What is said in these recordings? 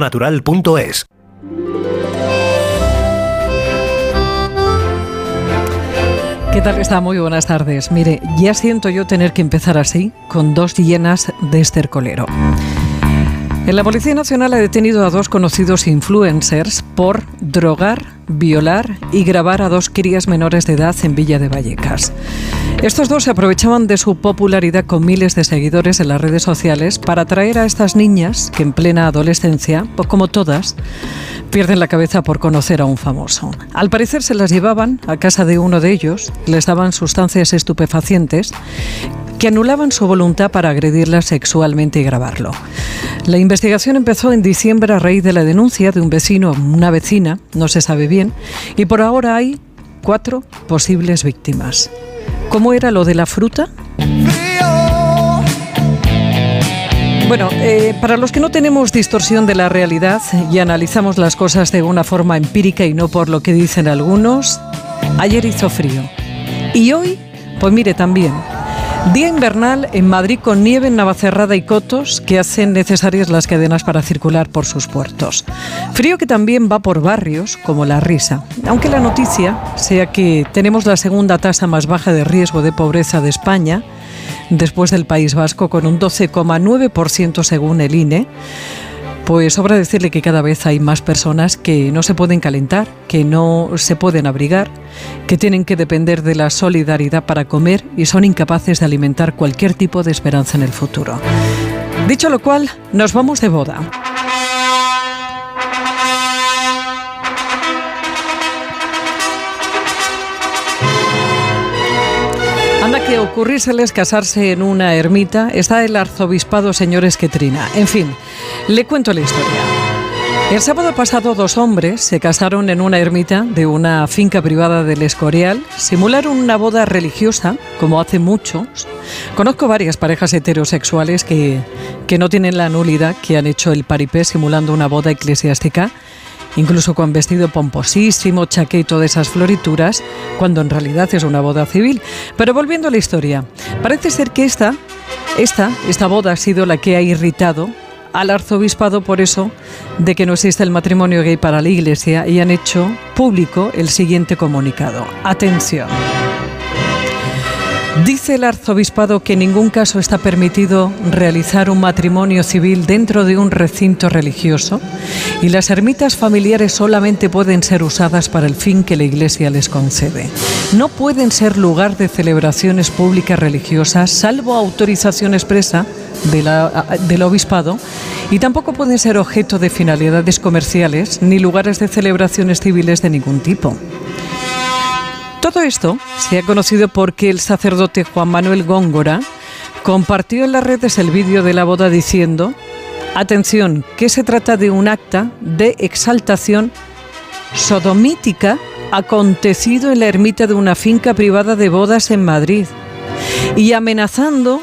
natural.es. ¿Qué tal está? Muy buenas tardes. Mire, ya siento yo tener que empezar así, con dos llenas de estercolero. La Policía Nacional ha detenido a dos conocidos influencers por drogar, violar y grabar a dos crías menores de edad en Villa de Vallecas. Estos dos se aprovechaban de su popularidad con miles de seguidores en las redes sociales para atraer a estas niñas que en plena adolescencia, pues como todas, pierden la cabeza por conocer a un famoso. Al parecer se las llevaban a casa de uno de ellos, les daban sustancias estupefacientes que anulaban su voluntad para agredirla sexualmente y grabarlo. La investigación empezó en diciembre a raíz de la denuncia de un vecino una vecina, no se sabe bien, y por ahora hay cuatro posibles víctimas. ¿Cómo era lo de la fruta? Bueno, eh, para los que no tenemos distorsión de la realidad y analizamos las cosas de una forma empírica y no por lo que dicen algunos, ayer hizo frío. Y hoy, pues mire también, Día invernal en Madrid con nieve en Navacerrada y Cotos que hacen necesarias las cadenas para circular por sus puertos. Frío que también va por barrios como La Risa. Aunque la noticia sea que tenemos la segunda tasa más baja de riesgo de pobreza de España, después del País Vasco con un 12,9% según el INE, pues sobra decirle que cada vez hay más personas que no se pueden calentar, que no se pueden abrigar, que tienen que depender de la solidaridad para comer y son incapaces de alimentar cualquier tipo de esperanza en el futuro. Dicho lo cual, nos vamos de boda. Ocurrírseles casarse en una ermita está el arzobispado señor Esquetrina. En fin, le cuento la historia. El sábado pasado dos hombres se casaron en una ermita de una finca privada del Escorial, simularon una boda religiosa, como hace muchos. Conozco varias parejas heterosexuales que, que no tienen la nulidad, que han hecho el paripé simulando una boda eclesiástica incluso con vestido pomposísimo, chaqueto de esas florituras, cuando en realidad es una boda civil. Pero volviendo a la historia, parece ser que esta, esta, esta boda ha sido la que ha irritado al arzobispado por eso de que no existe el matrimonio gay para la Iglesia y han hecho público el siguiente comunicado. Atención. Dice el arzobispado que en ningún caso está permitido realizar un matrimonio civil dentro de un recinto religioso y las ermitas familiares solamente pueden ser usadas para el fin que la Iglesia les concede. No pueden ser lugar de celebraciones públicas religiosas salvo autorización expresa del obispado y tampoco pueden ser objeto de finalidades comerciales ni lugares de celebraciones civiles de ningún tipo. Todo esto se ha conocido porque el sacerdote Juan Manuel Góngora compartió en las redes el vídeo de la boda diciendo, atención, que se trata de un acta de exaltación sodomítica acontecido en la ermita de una finca privada de bodas en Madrid y amenazando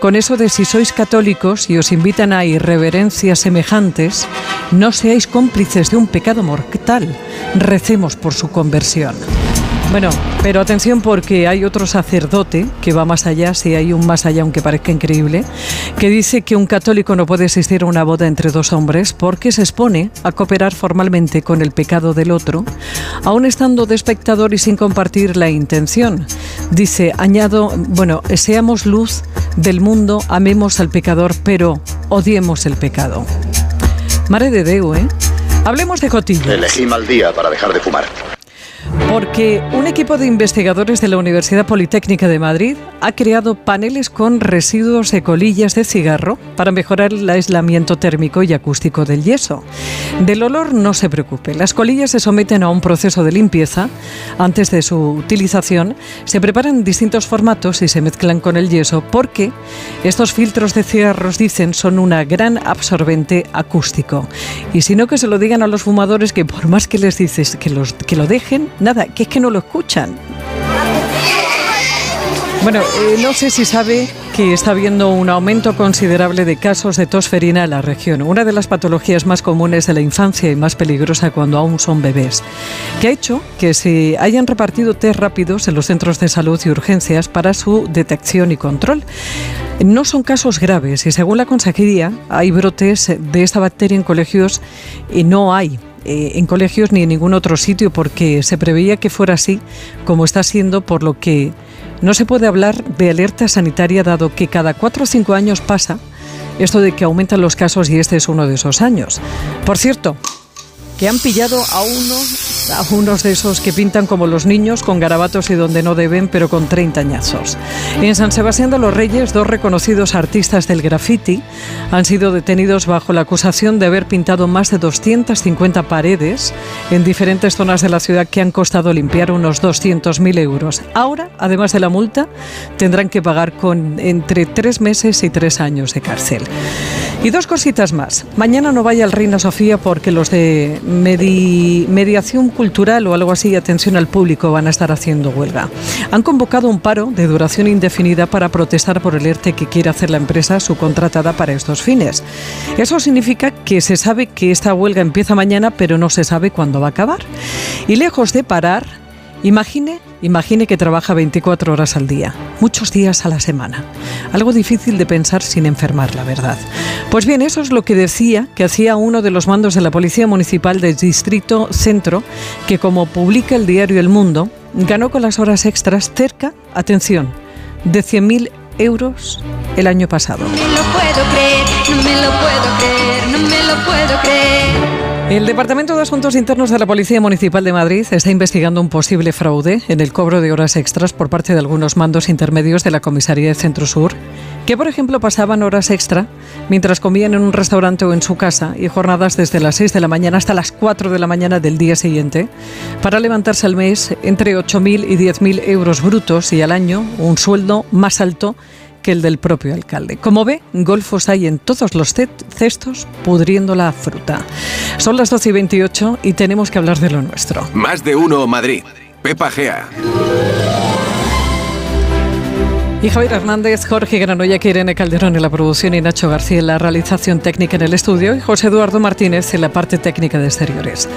con eso de si sois católicos y os invitan a irreverencias semejantes, no seáis cómplices de un pecado mortal, recemos por su conversión. Bueno, pero atención porque hay otro sacerdote que va más allá, si hay un más allá, aunque parezca increíble, que dice que un católico no puede asistir a una boda entre dos hombres porque se expone a cooperar formalmente con el pecado del otro, aun estando de espectador y sin compartir la intención. Dice, añado, bueno, seamos luz del mundo, amemos al pecador, pero odiemos el pecado. Mare de Deu, ¿eh? Hablemos de cotillas. Elegí mal día para dejar de fumar. Porque un equipo de investigadores de la Universidad Politécnica de Madrid ha creado paneles con residuos de colillas de cigarro para mejorar el aislamiento térmico y acústico del yeso. Del olor no se preocupe. Las colillas se someten a un proceso de limpieza. Antes de su utilización se preparan distintos formatos y se mezclan con el yeso porque estos filtros de cigarros, dicen, son una gran absorbente acústico. Y si no, que se lo digan a los fumadores que por más que les dices que, los, que lo dejen, nada, que es que no lo escuchan. Bueno, eh, no sé si sabe que está habiendo un aumento considerable de casos de tosferina en la región, una de las patologías más comunes de la infancia y más peligrosa cuando aún son bebés, que ha hecho que se hayan repartido test rápidos en los centros de salud y urgencias para su detección y control. No son casos graves y según la consejería hay brotes de esta bacteria en colegios y no hay eh, en colegios ni en ningún otro sitio porque se preveía que fuera así como está siendo, por lo que no se puede hablar de alerta sanitaria dado que cada cuatro o cinco años pasa esto de que aumentan los casos y este es uno de esos años. Por cierto, que han pillado a uno a unos de esos que pintan como los niños, con garabatos y donde no deben, pero con 30 añazos. En San Sebastián de los Reyes, dos reconocidos artistas del graffiti han sido detenidos bajo la acusación de haber pintado más de 250 paredes en diferentes zonas de la ciudad que han costado limpiar unos 200.000 euros. Ahora, además de la multa, tendrán que pagar con entre tres meses y tres años de cárcel. Y dos cositas más. Mañana no vaya al Reina Sofía porque los de mediación cultural o algo así, atención al público, van a estar haciendo huelga. Han convocado un paro de duración indefinida para protestar por el ERTE que quiere hacer la empresa subcontratada para estos fines. Eso significa que se sabe que esta huelga empieza mañana, pero no se sabe cuándo va a acabar. Y lejos de parar, Imagine, imagine que trabaja 24 horas al día, muchos días a la semana. Algo difícil de pensar sin enfermar, la verdad. Pues bien, eso es lo que decía que hacía uno de los mandos de la Policía Municipal del Distrito Centro, que como publica el diario El Mundo, ganó con las horas extras cerca, atención, de 100.000 euros el año pasado. No me lo puedo creer, no me lo puedo creer, no me lo puedo creer. El Departamento de Asuntos Internos de la Policía Municipal de Madrid está investigando un posible fraude en el cobro de horas extras por parte de algunos mandos intermedios de la Comisaría de Centro Sur, que por ejemplo pasaban horas extra mientras comían en un restaurante o en su casa y jornadas desde las 6 de la mañana hasta las 4 de la mañana del día siguiente para levantarse al mes entre 8.000 y 10.000 euros brutos y al año un sueldo más alto que el del propio alcalde. Como ve, golfos hay en todos los cestos pudriendo la fruta. Son las 12 y 28 y tenemos que hablar de lo nuestro. Más de uno Madrid. Pepa Gea. Y Javier Hernández, Jorge Granoya, Irene Calderón en la producción y Nacho García en la realización técnica en el estudio y José Eduardo Martínez en la parte técnica de exteriores.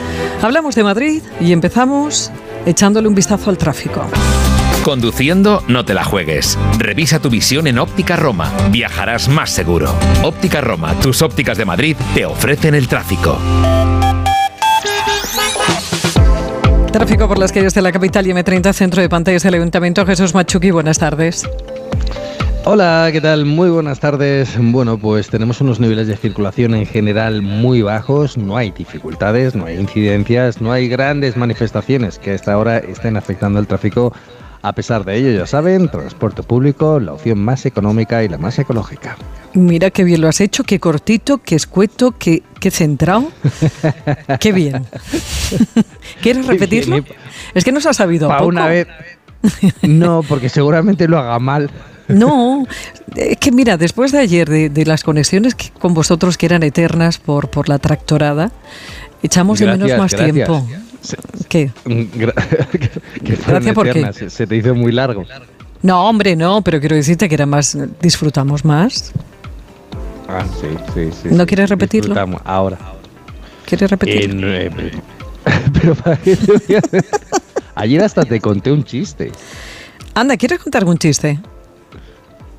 Hablamos de Madrid y empezamos echándole un vistazo al tráfico. Conduciendo, no te la juegues. Revisa tu visión en Óptica Roma. Viajarás más seguro. Óptica Roma, tus ópticas de Madrid, te ofrecen el tráfico. Tráfico por las calles de la capital y M30, centro de pantallas del Ayuntamiento. Jesús Machuqui, buenas tardes. Hola, ¿qué tal? Muy buenas tardes. Bueno, pues tenemos unos niveles de circulación en general muy bajos, no hay dificultades, no hay incidencias, no hay grandes manifestaciones que a esta hora estén afectando el tráfico a pesar de ello, ya saben, transporte público, la opción más económica y la más ecológica. Mira qué bien lo has hecho, qué cortito, qué escueto, qué, qué centrado. qué bien. ¿Quieres repetirlo? Es que nos ha sabido a poco. una vez. No, porque seguramente lo haga mal. No, es que mira, después de ayer, de, las conexiones con vosotros que eran eternas por, por la tractorada, echamos de menos más tiempo. ¿Qué? Gracias por qué. Se, te hizo muy largo. No, hombre, no, pero quiero decirte que era más, disfrutamos más. Ah, sí, sí, sí. ¿No quieres repetirlo? ahora. ¿Quieres repetirlo? Eh, pero para qué Ayer hasta te conté un chiste. Anda, ¿quieres contar algún chiste?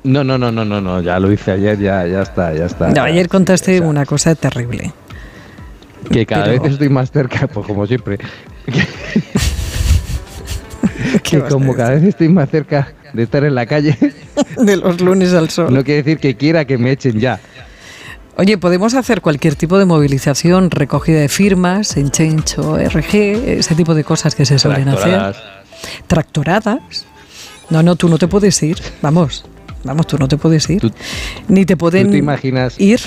No, no, no, no, no, no, ya lo hice ayer, ya, ya está, ya está. No, ayer contaste una cosa terrible. Que cada vez estoy más cerca, pues como siempre. que como cada vez estoy más cerca de estar en la calle. de los lunes al sol. No quiere decir que quiera que me echen ya. Oye, podemos hacer cualquier tipo de movilización, recogida de firmas, en Change o RG, ese tipo de cosas que se suelen hacer. Tractoradas. No, no, tú no te puedes ir. Vamos, vamos, tú no te puedes ir. Ni te pueden te imaginas ir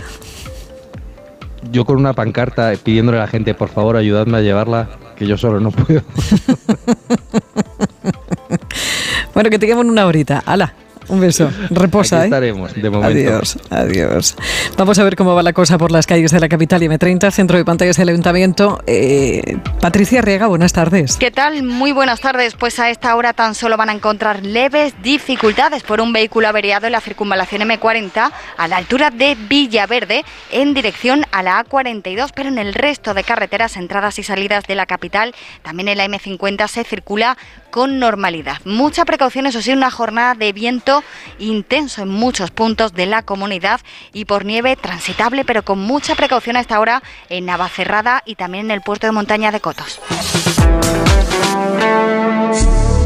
yo con una pancarta pidiéndole a la gente, por favor, ayudadme a llevarla, que yo solo no puedo. bueno, que te una horita. ¡Hala! Un beso. Reposa, Aquí ¿eh? estaremos, de momento. Adiós, adiós. Vamos a ver cómo va la cosa por las calles de la capital y M30, centro de pantallas del Ayuntamiento. Eh, Patricia Riega, buenas tardes. ¿Qué tal? Muy buenas tardes. Pues a esta hora tan solo van a encontrar leves dificultades por un vehículo averiado en la circunvalación M40 a la altura de Villaverde en dirección a la A42, pero en el resto de carreteras, entradas y salidas de la capital, también en la M50 se circula con normalidad. Mucha precaución, eso sí, una jornada de viento intenso en muchos puntos de la comunidad y por nieve transitable, pero con mucha precaución a esta hora en Navacerrada y también en el puerto de montaña de Cotos.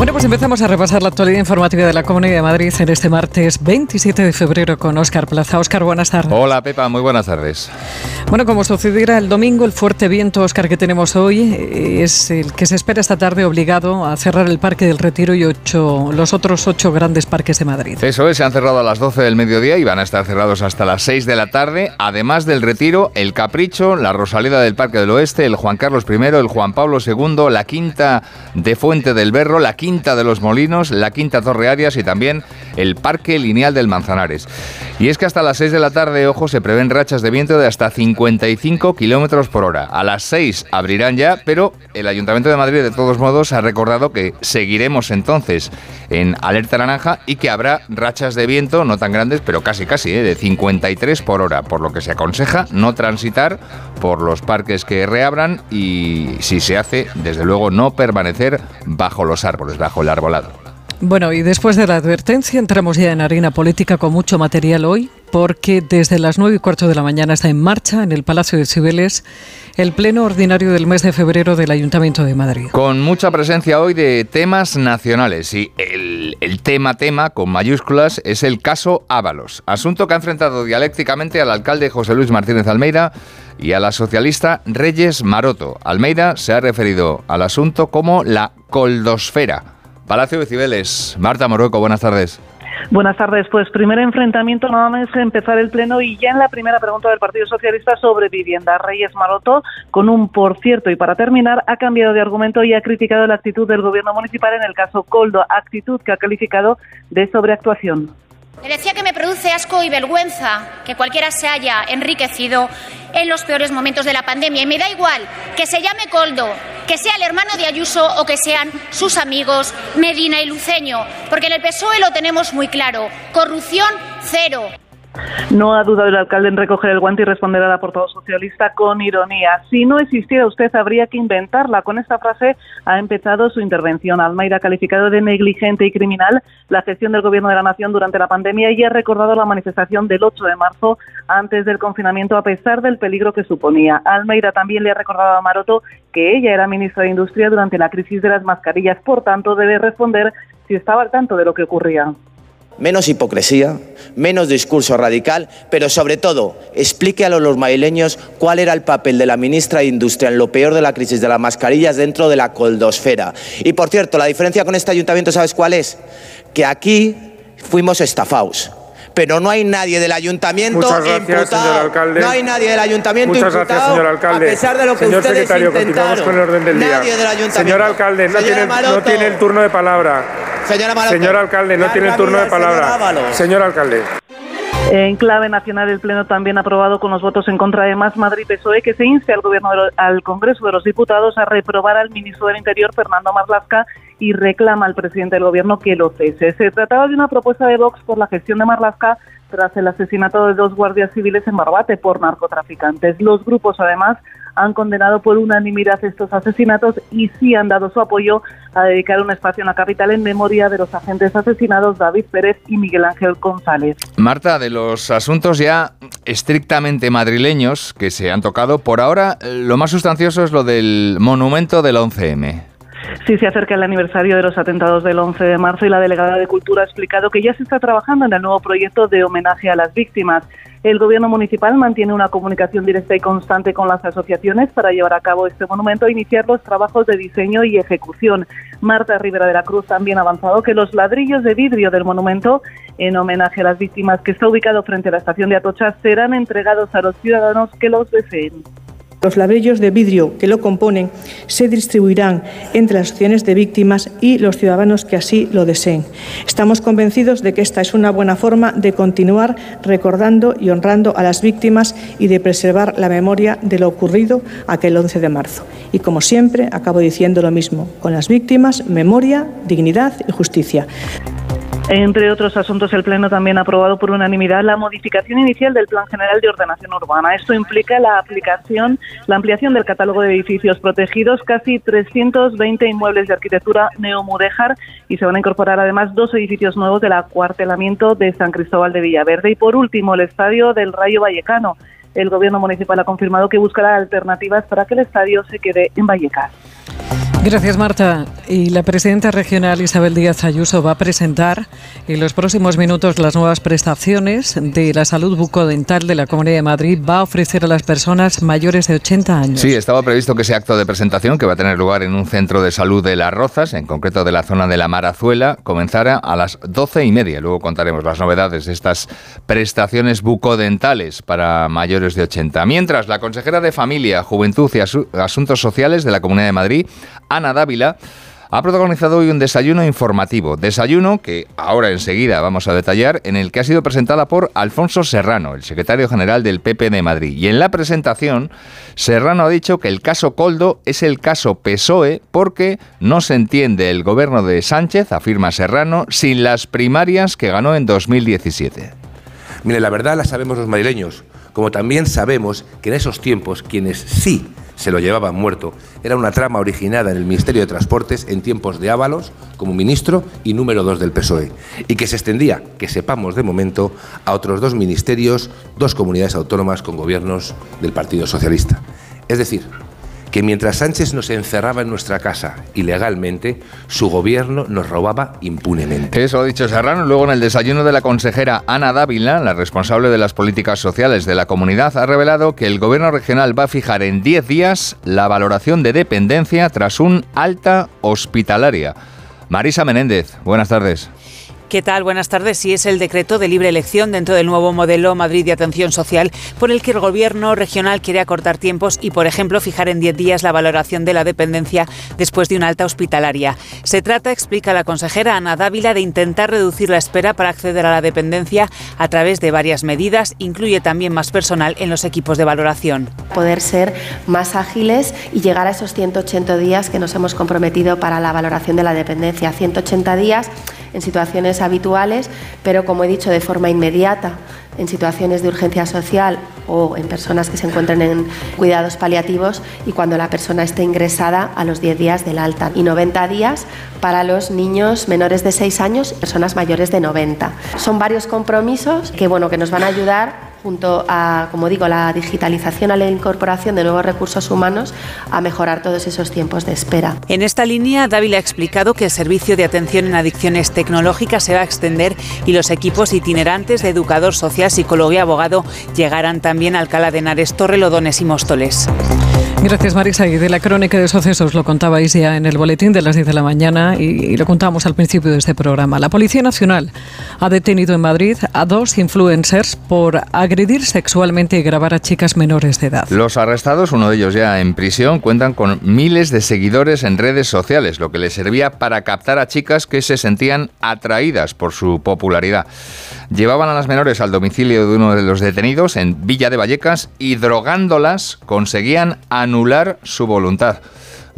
Bueno, pues empezamos a repasar la actualidad informativa de la Comunidad de Madrid en este martes 27 de febrero con Óscar Plaza. Óscar, buenas tardes. Hola, Pepa, muy buenas tardes. Bueno, como sucediera el domingo, el fuerte viento, Óscar, que tenemos hoy eh, es el que se espera esta tarde obligado a cerrar el Parque del Retiro y ocho, los otros ocho grandes parques de Madrid. Eso es, se han cerrado a las 12 del mediodía y van a estar cerrados hasta las 6 de la tarde. Además del Retiro, el Capricho, la Rosaleda del Parque del Oeste, el Juan Carlos I, el Juan Pablo II, la Quinta de Fuente del Berro, la Quinta Quinta de los Molinos, la Quinta Torre Arias y también el Parque Lineal del Manzanares. Y es que hasta las 6 de la tarde, ojo, se prevén rachas de viento de hasta 55 kilómetros por hora. A las 6 abrirán ya, pero el Ayuntamiento de Madrid, de todos modos, ha recordado que seguiremos entonces en alerta naranja y que habrá rachas de viento no tan grandes, pero casi casi, ¿eh? de 53 por hora, por lo que se aconseja no transitar por los parques que reabran y si se hace, desde luego, no permanecer bajo los árboles bajo el arbolado. Bueno, y después de la advertencia entramos ya en harina política con mucho material hoy, porque desde las nueve y cuarto de la mañana está en marcha en el Palacio de Cibeles el pleno ordinario del mes de febrero del Ayuntamiento de Madrid. Con mucha presencia hoy de temas nacionales y el, el tema tema con mayúsculas es el caso Ábalos, asunto que ha enfrentado dialécticamente al alcalde José Luis Martínez Almeida y a la socialista Reyes Maroto. Almeida se ha referido al asunto como la coldosfera Palacio de Cibeles. Marta Morueco, buenas tardes. Buenas tardes. Pues primer enfrentamiento, nada más empezar el pleno y ya en la primera pregunta del Partido Socialista sobre vivienda. Reyes Maroto, con un por cierto, y para terminar, ha cambiado de argumento y ha criticado la actitud del gobierno municipal en el caso Coldo, actitud que ha calificado de sobreactuación. Le decía que me produce asco y vergüenza que cualquiera se haya enriquecido en los peores momentos de la pandemia. Y me da igual que se llame Coldo, que sea el hermano de Ayuso o que sean sus amigos Medina y Luceño, porque en el PSOE lo tenemos muy claro. Corrupción cero. No ha dudado el alcalde en recoger el guante y responder a la socialista con ironía. Si no existiera usted, habría que inventarla. Con esta frase ha empezado su intervención. Almeida ha calificado de negligente y criminal la gestión del Gobierno de la Nación durante la pandemia y ha recordado la manifestación del 8 de marzo antes del confinamiento, a pesar del peligro que suponía. Almeida también le ha recordado a Maroto que ella era ministra de Industria durante la crisis de las mascarillas. Por tanto, debe responder si estaba al tanto de lo que ocurría menos hipocresía, menos discurso radical, pero sobre todo explique a los madrileños cuál era el papel de la ministra de Industria en lo peor de la crisis de las mascarillas dentro de la coldosfera. Y por cierto, la diferencia con este ayuntamiento, ¿sabes cuál es? Que aquí fuimos estafados pero no hay nadie del ayuntamiento imputado. No hay nadie del ayuntamiento Muchas gracias, señor alcalde. a pesar de lo que señor ustedes secretario, continuamos con el orden del día. Nadie del ayuntamiento. Señor alcalde, no tiene, no tiene, el turno de palabra. Señor alcalde, no tiene el turno de palabra. Señor alcalde. En clave nacional, el Pleno también ha aprobado con los votos en contra de Más Madrid PSOE que se inste al gobierno al Congreso de los Diputados a reprobar al ministro del Interior, Fernando Marlasca, y reclama al presidente del gobierno que lo cese. Se trataba de una propuesta de Vox por la gestión de Marlasca tras el asesinato de dos guardias civiles en Barbate por narcotraficantes. Los grupos, además, han condenado por unanimidad estos asesinatos y sí han dado su apoyo a dedicar un espacio en la capital en memoria de los agentes asesinados David Pérez y Miguel Ángel González. Marta, de los asuntos ya estrictamente madrileños que se han tocado, por ahora lo más sustancioso es lo del monumento del 11M. Sí, se acerca el aniversario de los atentados del 11 de marzo y la delegada de Cultura ha explicado que ya se está trabajando en el nuevo proyecto de homenaje a las víctimas. El gobierno municipal mantiene una comunicación directa y constante con las asociaciones para llevar a cabo este monumento e iniciar los trabajos de diseño y ejecución. Marta Rivera de la Cruz también ha avanzado que los ladrillos de vidrio del monumento en homenaje a las víctimas que está ubicado frente a la estación de Atocha serán entregados a los ciudadanos que los deseen. Los ladrillos de vidrio que lo componen se distribuirán entre las asociaciones de víctimas y los ciudadanos que así lo deseen. Estamos convencidos de que esta es una buena forma de continuar recordando y honrando a las víctimas y de preservar la memoria de lo ocurrido aquel 11 de marzo. Y como siempre, acabo diciendo lo mismo, con las víctimas, memoria, dignidad y justicia. Entre otros asuntos, el Pleno también ha aprobado por unanimidad la modificación inicial del Plan General de Ordenación Urbana. Esto implica la aplicación, la ampliación del catálogo de edificios protegidos, casi 320 inmuebles de arquitectura neomudéjar y se van a incorporar además dos edificios nuevos del acuartelamiento de San Cristóbal de Villaverde. Y por último, el estadio del Rayo Vallecano. El Gobierno municipal ha confirmado que buscará alternativas para que el estadio se quede en Vallecas. Gracias, Marta. Y la presidenta regional Isabel Díaz Ayuso va a presentar en los próximos minutos las nuevas prestaciones de la salud bucodental de la Comunidad de Madrid. Va a ofrecer a las personas mayores de 80 años. Sí, estaba previsto que ese acto de presentación, que va a tener lugar en un centro de salud de Las Rozas, en concreto de la zona de la Marazuela, comenzara a las doce y media. Luego contaremos las novedades de estas prestaciones bucodentales para mayores de 80. Mientras, la consejera de Familia, Juventud y Asuntos Sociales de la Comunidad de Madrid Ana Dávila, ha protagonizado hoy un desayuno informativo. Desayuno que ahora enseguida vamos a detallar, en el que ha sido presentada por Alfonso Serrano, el secretario general del PP de Madrid. Y en la presentación, Serrano ha dicho que el caso Coldo es el caso PSOE porque no se entiende el gobierno de Sánchez, afirma Serrano, sin las primarias que ganó en 2017. Mire, la verdad la sabemos los madrileños, como también sabemos que en esos tiempos quienes sí se lo llevaban muerto. Era una trama originada en el Ministerio de Transportes en tiempos de Ábalos como ministro y número dos del PSOE, y que se extendía, que sepamos de momento, a otros dos ministerios, dos comunidades autónomas con gobiernos del Partido Socialista. Es decir, que mientras Sánchez nos encerraba en nuestra casa ilegalmente, su gobierno nos robaba impunemente. Eso ha dicho Serrano. Luego en el desayuno de la consejera Ana Dávila, la responsable de las políticas sociales de la comunidad, ha revelado que el gobierno regional va a fijar en 10 días la valoración de dependencia tras un alta hospitalaria. Marisa Menéndez, buenas tardes. ¿Qué tal? Buenas tardes. Sí, es el decreto de libre elección dentro del nuevo modelo Madrid de atención social por el que el Gobierno regional quiere acortar tiempos y, por ejemplo, fijar en 10 días la valoración de la dependencia después de una alta hospitalaria. Se trata, explica la consejera Ana Dávila, de intentar reducir la espera para acceder a la dependencia a través de varias medidas. Incluye también más personal en los equipos de valoración. Poder ser más ágiles y llegar a esos 180 días que nos hemos comprometido para la valoración de la dependencia. 180 días en situaciones habituales, pero como he dicho, de forma inmediata, en situaciones de urgencia social o en personas que se encuentren en cuidados paliativos y cuando la persona esté ingresada a los 10 días del alta y 90 días para los niños menores de 6 años y personas mayores de 90. Son varios compromisos que, bueno, que nos van a ayudar junto a, como digo, la digitalización, a la incorporación de nuevos recursos humanos, a mejorar todos esos tiempos de espera. En esta línea, Dávila ha explicado que el servicio de atención en adicciones tecnológicas se va a extender y los equipos itinerantes de educador social, psicólogo y abogado llegarán también a Alcalá de Henares, Torrelodones y Móstoles. Gracias, Marisa. Y de la crónica de sucesos lo contabais ya en el boletín de las 10 de la mañana y, lo contábamos al principio de este programa. La Policía Nacional ha detenido en Madrid a dos influencers por agredir sexualmente y grabar a chicas menores de edad. Los arrestados, uno de ellos ya en prisión, cuentan con miles de seguidores en redes sociales, lo que les servía para captar a chicas que se sentían atraídas por su popularidad. Llevaban a las menores al domicilio de uno de los detenidos en Villa de Vallecas y drogándolas conseguían anular su voluntad.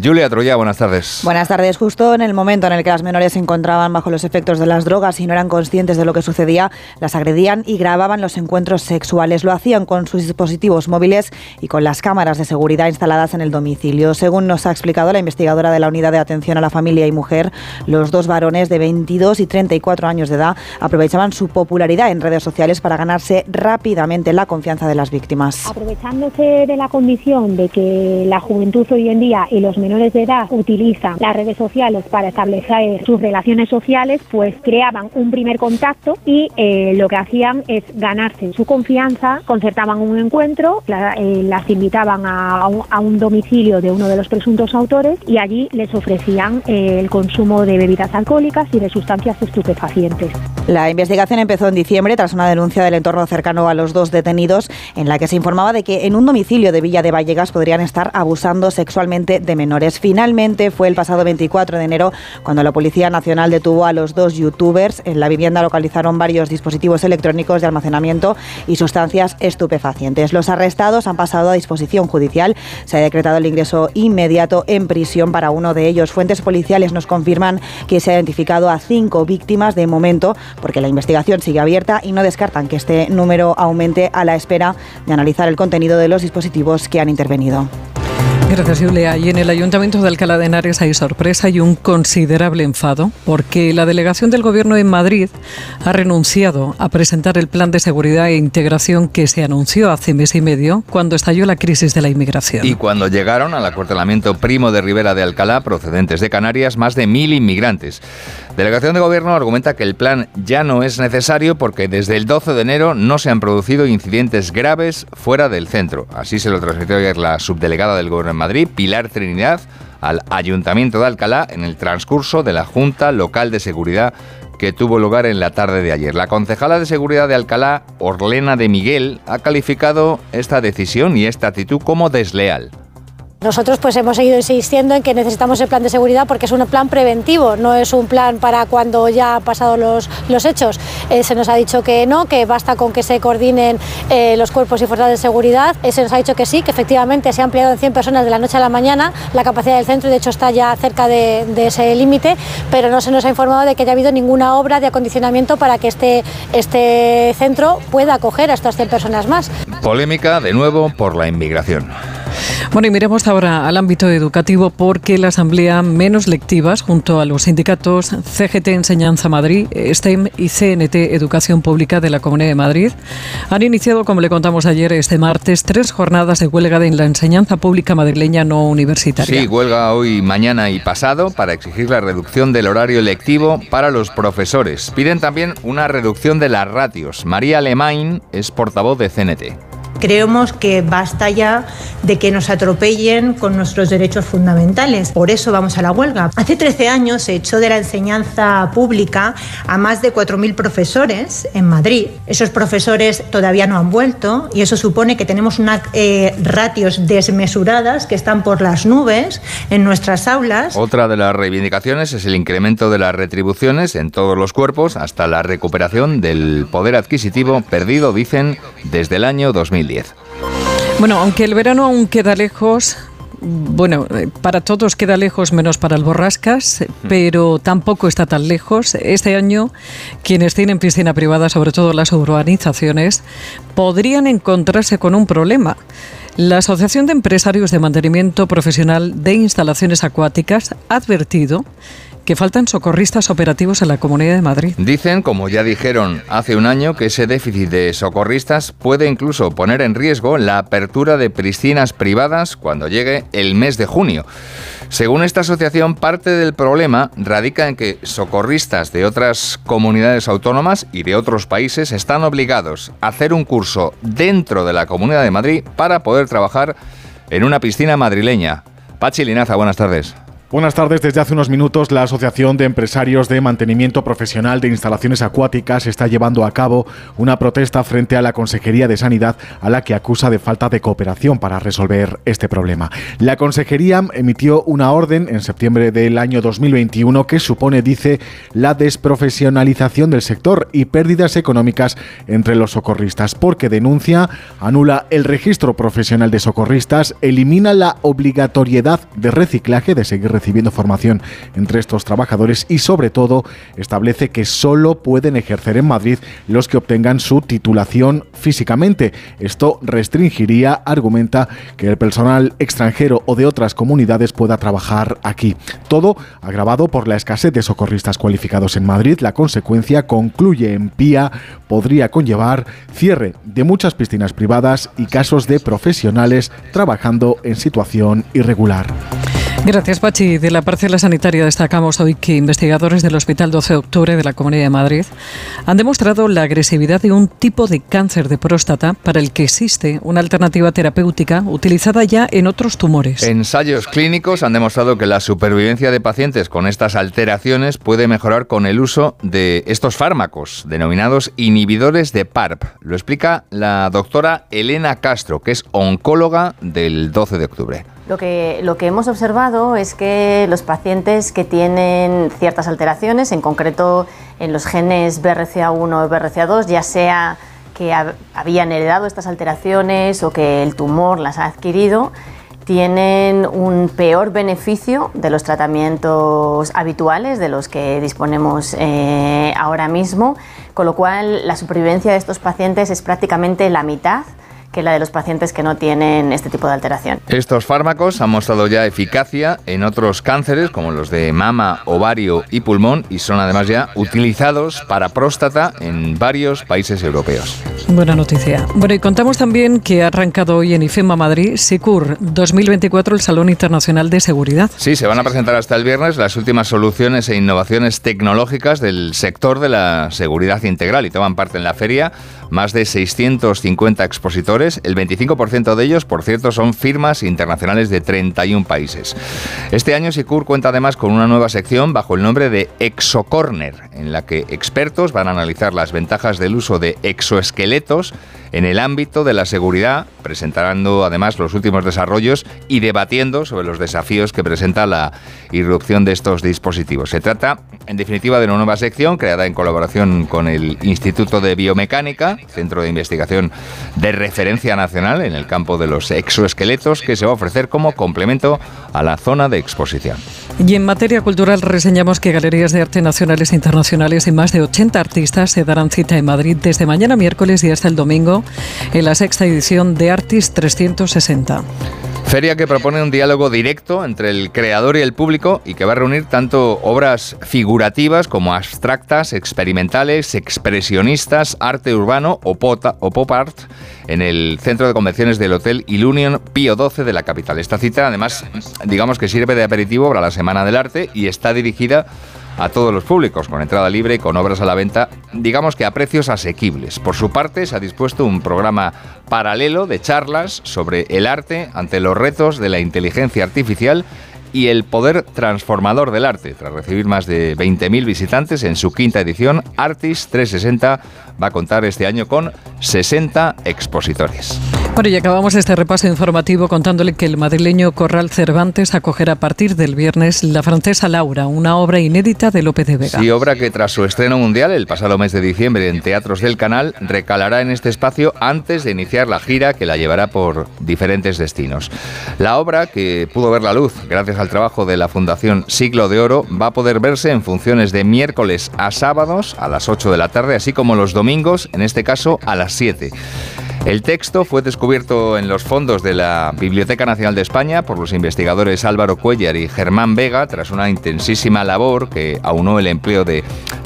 Julia Troya, buenas tardes. Buenas tardes. Justo en el momento en el que las menores se encontraban bajo los efectos de las drogas y no eran conscientes de lo que sucedía, las agredían y grababan los encuentros sexuales. Lo hacían con sus dispositivos móviles y con las cámaras de seguridad instaladas en el domicilio. Según nos ha explicado la investigadora de la Unidad de Atención a la Familia y Mujer, los dos varones de 22 y 34 años de edad aprovechaban su popularidad en redes sociales para ganarse rápidamente la confianza de las víctimas. Aprovechándose de la condición de que la juventud hoy en día y los menores menores de edad utilizan las redes sociales para establecer sus relaciones sociales, pues creaban un primer contacto y eh, lo que hacían es ganarse su confianza, concertaban un encuentro, eh, las invitaban a un, domicilio de uno de los presuntos autores y allí les ofrecían eh, el consumo de bebidas alcohólicas y de sustancias estupefacientes. La investigación empezó en diciembre tras una denuncia del entorno cercano a los dos detenidos en la que se informaba de que en un domicilio de Villa de Vallegas podrían estar abusando sexualmente de menores. Finalmente fue el pasado 24 de enero cuando la Policía Nacional detuvo a los dos youtubers. En la vivienda localizaron varios dispositivos electrónicos de almacenamiento y sustancias estupefacientes. Los arrestados han pasado a disposición judicial. Se ha decretado el ingreso inmediato en prisión para uno de ellos. Fuentes policiales nos confirman que se ha identificado a cinco víctimas de momento porque la investigación sigue abierta y no descartan que este número aumente a la espera de analizar el contenido de los dispositivos que han intervenido. Gracias, Julia. Y en el Ayuntamiento de Alcalá de Henares hay sorpresa y un considerable enfado porque la delegación del Gobierno en Madrid ha renunciado a presentar el plan de seguridad e integración que se anunció hace mes y medio cuando estalló la crisis de la inmigración. Y cuando llegaron al acuartelamiento Primo de Rivera de Alcalá, procedentes de Canarias, más de mil inmigrantes. Delegación de Gobierno argumenta que el plan ya no es necesario porque desde el 12 de enero no se han producido incidentes graves fuera del centro. Así se lo transmitió ayer la subdelegada del Gobierno Madrid, Pilar Trinidad, al Ayuntamiento de Alcalá en el transcurso de la Junta Local de Seguridad que tuvo lugar en la tarde de ayer. La concejala de seguridad de Alcalá, Orlena de Miguel, ha calificado esta decisión y esta actitud como desleal. Nosotros pues hemos seguido insistiendo en que necesitamos el plan de seguridad porque es un plan preventivo, no es un plan para cuando ya han pasado los, los hechos. Eh, se nos ha dicho que no, que basta con que se coordinen eh, los cuerpos y fuerzas de seguridad. Eh, se nos ha dicho que sí, que efectivamente se ha ampliado en 100 personas de la noche a la mañana la capacidad del centro y de hecho está ya cerca de, ese límite, pero no se nos ha informado de que haya habido ninguna obra de acondicionamiento para que este, este centro pueda acoger a estas 100 personas más. Polémica de nuevo por la inmigración. Bueno, y miremos ahora al ámbito educativo porque la Asamblea Menos Lectivas, junto a los sindicatos CGT Enseñanza Madrid, STEM y CNT Educación Pública de la Comunidad de Madrid, han iniciado, como le contamos ayer, este martes, tres jornadas de huelga en la enseñanza pública madrileña no universitaria. Sí, huelga hoy, mañana y pasado para exigir la reducción del horario lectivo para los profesores. Piden también una reducción de las ratios. María Lemain es portavoz de CNT. Creemos que basta ya de que nos atropellen con nuestros derechos fundamentales. Por eso vamos a la huelga. Hace 13 años se echó de la enseñanza pública a más de 4.000 profesores en Madrid. Esos profesores todavía no han vuelto y eso supone que tenemos unas eh, ratios desmesuradas que están por las nubes en nuestras aulas. Otra de las reivindicaciones es el incremento de las retribuciones en todos los cuerpos hasta la recuperación del poder adquisitivo perdido, dicen, desde el año 2010. Bueno, aunque el verano aún queda lejos, bueno, para todos queda lejos menos para el Borrascas, mm. pero tampoco está tan lejos. Este año, quienes tienen piscina privada, sobre todo las urbanizaciones, podrían encontrarse con un problema. La Asociación de Empresarios de Mantenimiento Profesional de Instalaciones Acuáticas ha advertido que faltan socorristas operativos en la Comunidad de Madrid. Dicen, como ya dijeron hace un año, que ese déficit de socorristas puede incluso poner en riesgo la apertura de piscinas privadas cuando llegue el mes de junio. Según esta asociación, parte del problema radica en que socorristas de otras comunidades autónomas y de otros países están obligados a hacer un curso dentro de la Comunidad de Madrid para poder trabajar en una piscina madrileña. Pachi Linaza, buenas tardes. Buenas tardes. Desde hace unos minutos, la Asociación de Empresarios de Mantenimiento Profesional de Instalaciones Acuáticas está llevando a cabo una protesta frente a la Consejería de Sanidad, a la que acusa de falta de cooperación para resolver este problema. La Consejería emitió una orden en septiembre del año 2021 que supone, dice, la desprofesionalización del sector y pérdidas económicas entre los socorristas, porque denuncia, anula el registro profesional de socorristas, elimina la obligatoriedad de reciclaje de seguir recibiendo formación entre estos trabajadores y sobre todo establece que solo pueden ejercer en Madrid los que obtengan su titulación físicamente. Esto restringiría, argumenta, que el personal extranjero o de otras comunidades pueda trabajar aquí. Todo agravado por la escasez de socorristas cualificados en Madrid. La consecuencia, concluye en PIA, podría conllevar cierre de muchas piscinas privadas y casos de profesionales trabajando en situación irregular. Gracias, Pachi. De la parcela sanitaria destacamos hoy que investigadores del Hospital 12 de Octubre de la Comunidad de Madrid han demostrado la agresividad de un tipo de cáncer de próstata para el que existe una alternativa terapéutica utilizada ya en otros tumores. Ensayos clínicos han demostrado que la supervivencia de pacientes con estas alteraciones puede mejorar con el uso de estos fármacos, denominados inhibidores de PARP. Lo explica la doctora Elena Castro, que es oncóloga del 12 de octubre. Lo que, lo que hemos observado es que los pacientes que tienen ciertas alteraciones, en concreto en los genes BRCA1 o BRCA2, ya sea que habían heredado estas alteraciones o que el tumor las ha adquirido, tienen un peor beneficio de los tratamientos habituales de los que disponemos eh, ahora mismo, con lo cual la supervivencia de estos pacientes es prácticamente la mitad que la de los pacientes que no tienen este tipo de alteración. Estos fármacos han mostrado ya eficacia en otros cánceres como los de mama, ovario y pulmón y son además ya utilizados para próstata en varios países europeos. Buena noticia. Bueno, y contamos también que ha arrancado hoy en IFEMA Madrid SICUR 2024, el Salón Internacional de Seguridad. Sí, se van a presentar hasta el viernes las últimas soluciones e innovaciones tecnológicas del sector de la seguridad integral y toman parte en la feria más de 650 expositores. El 25% de ellos, por cierto, son firmas internacionales de 31 países. Este año SICUR cuenta además con una nueva sección bajo el nombre de Exocorner, en la que expertos van a analizar las ventajas del uso de exoesqueletos en el ámbito de la seguridad, presentando además los últimos desarrollos y debatiendo sobre los desafíos que presenta la irrupción de estos dispositivos. Se trata, en definitiva, de una nueva sección creada en colaboración con el Instituto de Biomecánica, centro de investigación de referencia nacional en el campo de los exoesqueletos, que se va a ofrecer como complemento a la zona de exposición. Y en materia cultural reseñamos que galerías de arte nacionales e internacionales y más de 80 artistas se darán cita en Madrid desde mañana miércoles y hasta el domingo en la sexta edición de Artis 360. Feria que propone un diálogo directo entre el creador y el público y que va a reunir tanto obras figurativas como abstractas, experimentales, expresionistas, arte urbano o, o pop art en el centro de convenciones del Hotel Ilunion Pío XII de la capital. Esta cita además digamos que sirve de aperitivo para la Semana del Arte y está dirigida todos los públicos, con entrada libre y con obras a la venta, digamos que a precios asequibles. Por su parte, se ha dispuesto un programa paralelo de charlas sobre el arte ante los retos de la inteligencia artificial y el poder transformador del arte. Tras recibir más de 20.000 visitantes en su quinta edición, Artis 360 va a contar este año con 60 expositores. Bueno, y acabamos este repaso informativo contándole que el madrileño Corral Cervantes acogerá a partir del viernes La francesa Laura, una obra inédita de López de Vega. Sí, obra que tras su estreno mundial el pasado mes de diciembre en teatros del canal, recalará en este espacio antes de iniciar la gira que la llevará por diferentes destinos. La obra, que pudo ver la luz gracias al trabajo de la Fundación Siglo de Oro, va a poder verse en funciones de miércoles a sábados a las 8 de la tarde, así como los domingos, en este caso a las 7. El texto fue descubierto en los fondos de la Biblioteca Nacional de España por los investigadores Álvaro Cuellar y Germán Vega tras una intensísima labor que aunó el empleo de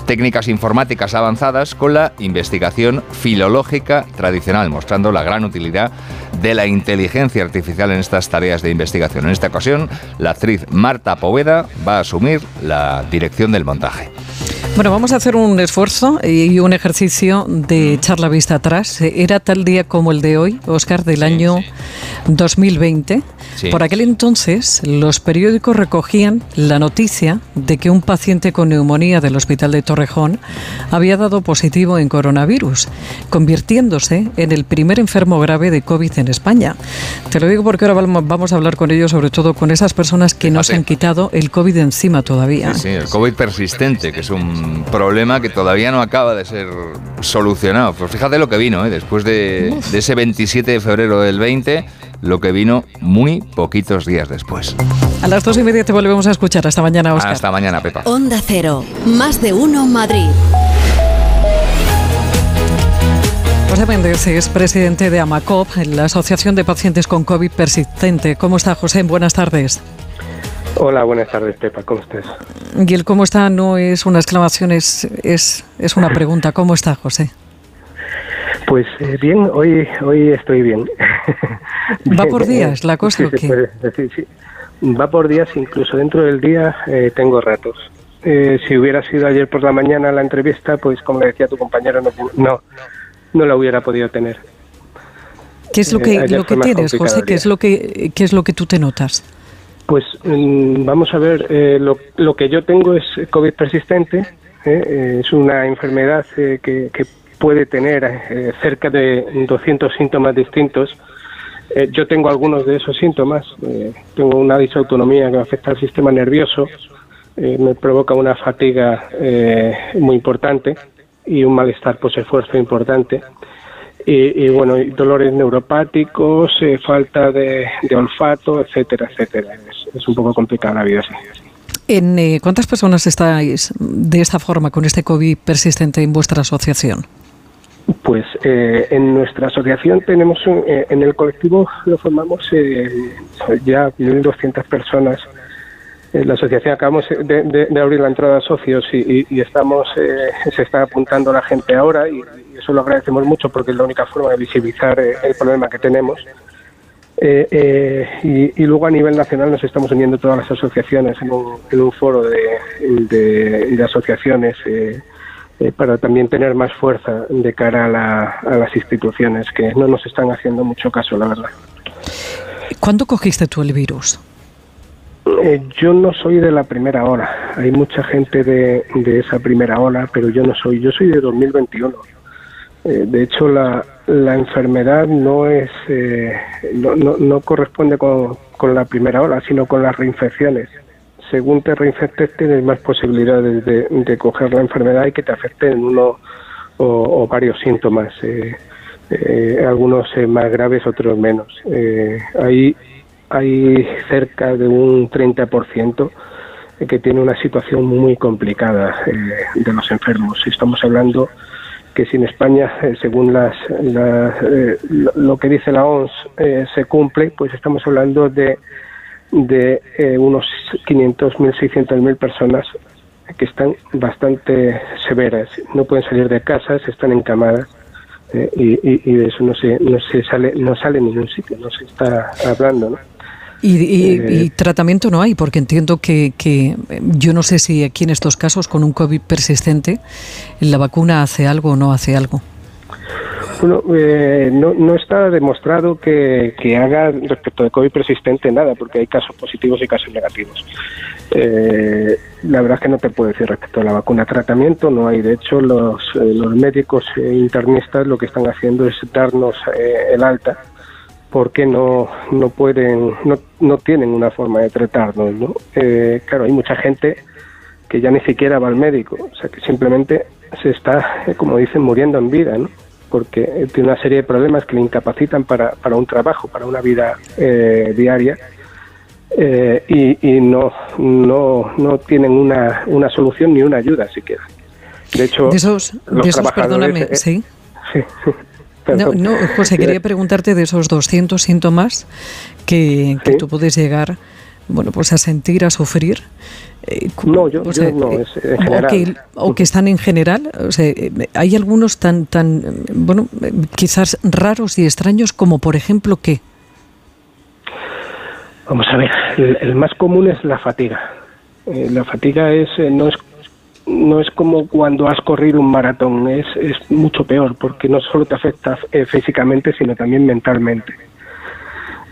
técnicas informáticas avanzadas con la investigación filológica tradicional, mostrando la gran utilidad de la inteligencia artificial en estas tareas de investigación. En esta ocasión, la actriz Marta Poveda va a asumir la dirección del montaje. Bueno, vamos a hacer un esfuerzo y un ejercicio de echar la vista atrás. Era tal día como el de hoy, Oscar, del año 2020. Por aquel entonces, los periódicos recogían la noticia de que un paciente con neumonía del hospital de Torrejón había dado positivo en coronavirus, convirtiéndose en el primer enfermo grave de COVID en España. Te lo digo porque ahora vamos a hablar con ellos, sobre todo con esas personas que no se han quitado el COVID encima todavía. Sí, el COVID persistente, que es un problema que todavía no acaba de ser solucionado. Pues fíjate lo que vino, ¿eh? después de, de ese 27 de febrero del 20 lo que vino muy poquitos días después. A las dos y media te volvemos a escuchar. Hasta mañana, Oscar. Hasta mañana, Pepa. Onda Cero, más de uno Madrid. José Méndez es presidente de AMACOP, la Asociación de Pacientes con COVID Persistente. ¿Cómo está, José? Buenas tardes. Hola, buenas tardes, Pepa. ¿Cómo estás? Y el cómo está no es una exclamación, es, es, es una pregunta. ¿Cómo está, José? Pues eh, bien, hoy hoy estoy bien. ¿Va por días la cosa sí, Va por días, incluso dentro del día eh, tengo ratos. Eh, si hubiera sido ayer por la mañana la entrevista, pues como le decía tu compañero, no, no, no la hubiera podido tener. ¿Qué es lo que, lo que tienes, José? ¿Qué es lo que, qué es lo que tú te notas? Pues mm, vamos a ver, lo, lo, que yo tengo es COVID persistente, es una enfermedad que, que, puede tener cerca de 200 síntomas distintos eh, yo tengo algunos de esos síntomas. Eh, tengo una disautonomía que afecta al sistema nervioso, eh, me provoca una fatiga muy importante y un malestar post-esfuerzo importante. Y, bueno, dolores neuropáticos, falta de, olfato, etcétera, etcétera. Es, un poco complicada la vida así. ¿En cuántas personas estáis de esta forma con este COVID persistente en vuestra asociación? Pues eh, en nuestra asociación tenemos, eh, en el colectivo lo formamos eh, ya 1.200 personas. En la asociación acabamos de, abrir la entrada a socios y, estamos, se está apuntando la gente ahora y, eso lo agradecemos mucho porque es la única forma de visibilizar el problema que tenemos. Y, luego a nivel nacional nos estamos uniendo todas las asociaciones en un, foro de, de asociaciones eh, para también tener más fuerza de cara a, las instituciones que no nos están haciendo mucho caso, la verdad. ¿Cuándo cogiste tú el virus? Eh, yo no soy de la primera hora. Hay mucha gente de, esa primera ola, pero yo no soy. Yo soy de 2021. Eh, de hecho, la, enfermedad no es no, no, corresponde con, con la primera ola, sino con las reinfecciones según te reinfectes tienes más posibilidades de, coger la enfermedad y que te afecten uno o, varios síntomas, eh, eh, algunos eh, más graves, otros menos. hay, hay cerca de un 30% que tiene una situación muy complicada de los enfermos. Estamos hablando que si en España, según las, lo que dice la OMS, se cumple, pues estamos hablando de de eh, unos 500.000, 600.000 personas que están bastante severas. No pueden salir de casa, se están encamadas eh, y, de eso no se, no se sale, no sale en ningún sitio, no se está hablando, ¿no? Y, eh, tratamiento no hay, porque entiendo que, que, yo no sé si aquí en estos casos con un COVID persistente la vacuna hace algo o no hace algo. Bueno, eh, no, no está demostrado que, haga respecto de COVID persistente nada, porque hay casos positivos y casos negativos. Eh, la verdad es que no te puedo decir respecto a la vacuna tratamiento, no hay. De hecho, los, eh, los médicos internistas lo que están haciendo es darnos el alta porque no, no pueden, no, no tienen una forma de tratarnos. ¿no? claro, hay mucha gente que ya ni siquiera va al médico, o sea que simplemente se está, como dicen, muriendo en vida, ¿no? porque tiene una serie de problemas que le incapacitan para, para un trabajo, para una vida eh, diaria. Eh, y, no, no, no tienen una, una solución ni una ayuda siquiera. De hecho, de esos, perdóname, eh, sí. no, no, José, quería preguntarte de esos 200 síntomas que, que tú puedes llegar bueno, pues a sentir, a sufrir. Eh, no, yo, no, es en general. O que, están en general. O sea, hay algunos tan, tan, bueno, quizás raros y extraños como, por ejemplo, ¿qué? Vamos a ver, el, más común es la fatiga. Eh, la fatiga es eh, no es no es como cuando has corrido un maratón, es, es mucho peor porque no solo te afecta físicamente, sino también mentalmente.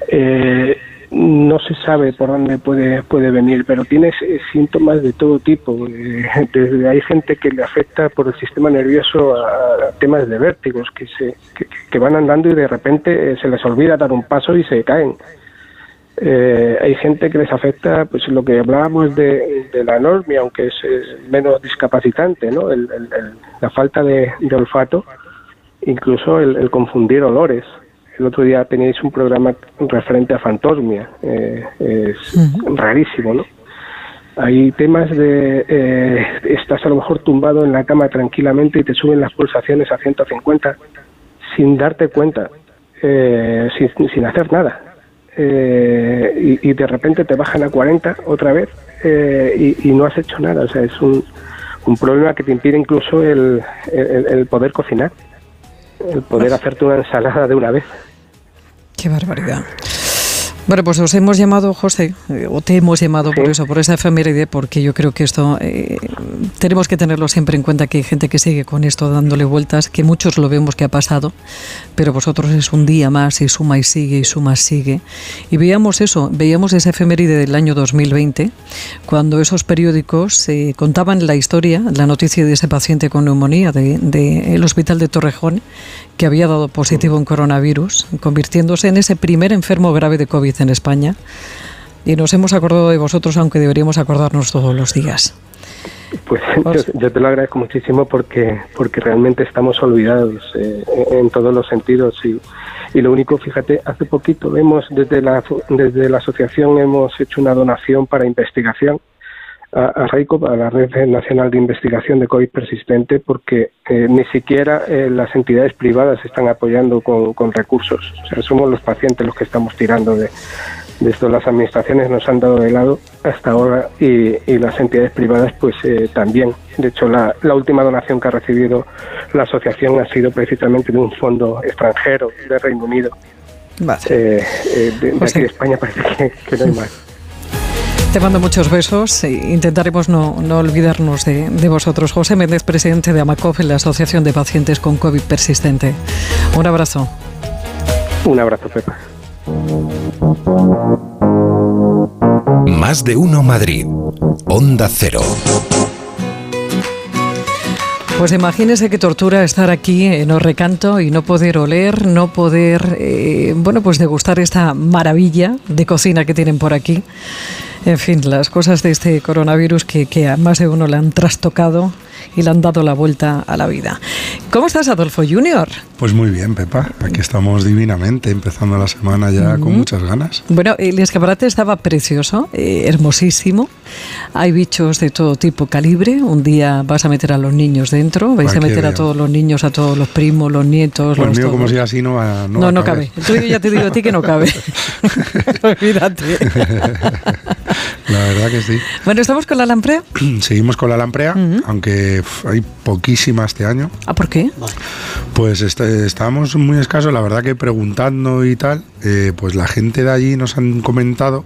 Eh, no se sabe por dónde puede puede venir, pero tiene síntomas de todo tipo. Eh, desde hay gente que le afecta por el sistema nervioso a, temas de vértigos, que se que, van andando y de repente eh, se les olvida dar un paso y se caen. Eh, hay gente que les afecta, pues lo que hablábamos de, la normia, aunque es, menos discapacitante, ¿no? la falta de, olfato, incluso el confundir olores el otro día teníais un programa referente a fantosmia, eh, es rarísimo, ¿no? Hay temas de, eh, estás a lo mejor tumbado en la cama tranquilamente y te suben las pulsaciones a 150 sin darte cuenta, eh, sin, hacer nada. Y, de repente te bajan a 40 otra vez y, no has hecho nada. O sea, es un, un problema que te impide incluso el, el poder cocinar el poder hacerte una ensalada de una vez. Qué barbaridad. Bueno, pues os hemos llamado, José, o te hemos llamado por eso, por esa efeméride, porque yo creo que esto eh, tenemos que tenerlo siempre en cuenta, que hay gente que sigue con esto dándole vueltas, que muchos lo vemos que ha pasado, pero vosotros es un día más y suma y sigue y suma y sigue. Y veíamos eso, veíamos esa efeméride del año 2020, cuando esos periódicos eh, contaban la historia, la noticia de ese paciente con neumonía del de, el hospital de Torrejón, que había dado positivo en coronavirus, convirtiéndose en ese primer enfermo grave de COVID en España. Y nos hemos acordado de vosotros, aunque deberíamos acordarnos todos los días. Pues yo, te lo agradezco muchísimo porque, porque realmente estamos olvidados eh, en todos los sentidos y, y lo único, fíjate, hace poquito hemos desde la, desde la asociación hemos hecho una donación para investigación a, a RAICO, a la Red Nacional de Investigación de COVID persistente, porque eh, ni siquiera eh, las entidades privadas están apoyando con, con, recursos. O sea, somos los pacientes los que estamos tirando de, de esto. Las administraciones nos han dado de lado hasta ahora y, y las entidades privadas pues eh, también. De hecho, la, la, última donación que ha recibido la asociación ha sido precisamente de un fondo extranjero de Reino Unido. Vale. Eh, eh, de, de, aquí de España parece que, que no hay más. Te mando muchos besos e intentaremos no, no olvidarnos de, de, vosotros. José Méndez, presidente de AMACOF, en la Asociación de Pacientes con COVID Persistente. Un abrazo. Un abrazo, Pepa. Más de uno Madrid. Onda Cero. Pues imagínese qué tortura estar aquí en Orrecanto y no poder oler, no poder, eh, bueno, pues degustar esta maravilla de cocina que tienen por aquí. En fin, las cosas de este coronavirus que, que a más de uno le han trastocado y le han dado la vuelta a la vida. ¿Cómo estás, Adolfo Junior? Pues muy bien, Pepa. Aquí estamos divinamente, empezando la semana ya uh -huh. con muchas ganas. Bueno, el escaparate estaba precioso, eh, hermosísimo. Hay bichos de todo tipo, calibre. Un día vas a meter a los niños dentro, vais a meter a todos los niños, a todos los primos, los nietos. Pues los mío, todos. como siga así, no va, No, no, no cabe. El tuyo ya te digo a ti que no cabe. Olvídate. La verdad que sí. Bueno, ¿estamos con la lamprea? Seguimos con la lamprea, uh -huh. aunque hay poquísima este año. ¿Ah, por qué? Pues estábamos muy escasos, la verdad que preguntando y tal, eh, pues la gente de allí nos han comentado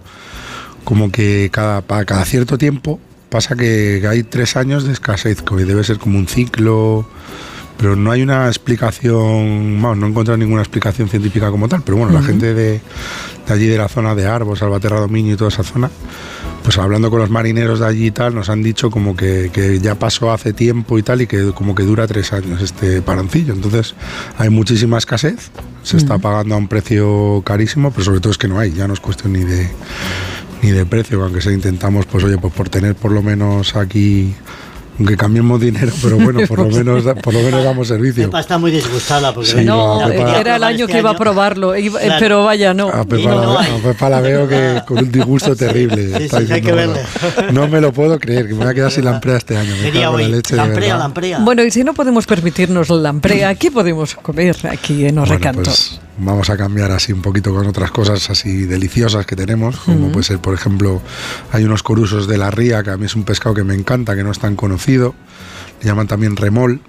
como que cada, para cada cierto tiempo pasa que, que hay tres años de escasez, que debe ser como un ciclo pero no hay una explicación, no he encontrado ninguna explicación científica como tal, pero bueno, uh -huh. la gente de, de, allí de la zona de Arbos, Salvaterra Dominio y toda esa zona, pues hablando con los marineros de allí y tal, nos han dicho como que, que, ya pasó hace tiempo y tal, y que como que dura tres años este parancillo. Entonces hay muchísima escasez, se uh -huh. está pagando a un precio carísimo, pero sobre todo es que no hay, ya no es cuestión ni de ni de precio, aunque se intentamos, pues oye, pues por tener por lo menos aquí aunque cambiemos dinero, pero bueno, por lo menos, por lo menos damos servicio. Pepa está muy disgustada porque sí, no, Pepa, era el año este que iba a probarlo, iba, claro. pero vaya, no. A Pepa, no la, a Pepa, la, veo que con un disgusto terrible. Sí, sí, hay que verlo. No me lo puedo creer, que me voy a quedar sin lamprea este año. Sería hoy, la leche lamprea, de lamprea. Bueno, y si no podemos permitirnos la lamprea, ¿qué podemos comer aquí en Orrecanto? Bueno, pues, vamos a cambiar así un poquito con otras cosas así deliciosas que tenemos, como uh -huh. puede ser, por ejemplo, hay unos corusos de la ría, que a mí es un pescado que me encanta, que no es tan conocido le llaman también remol.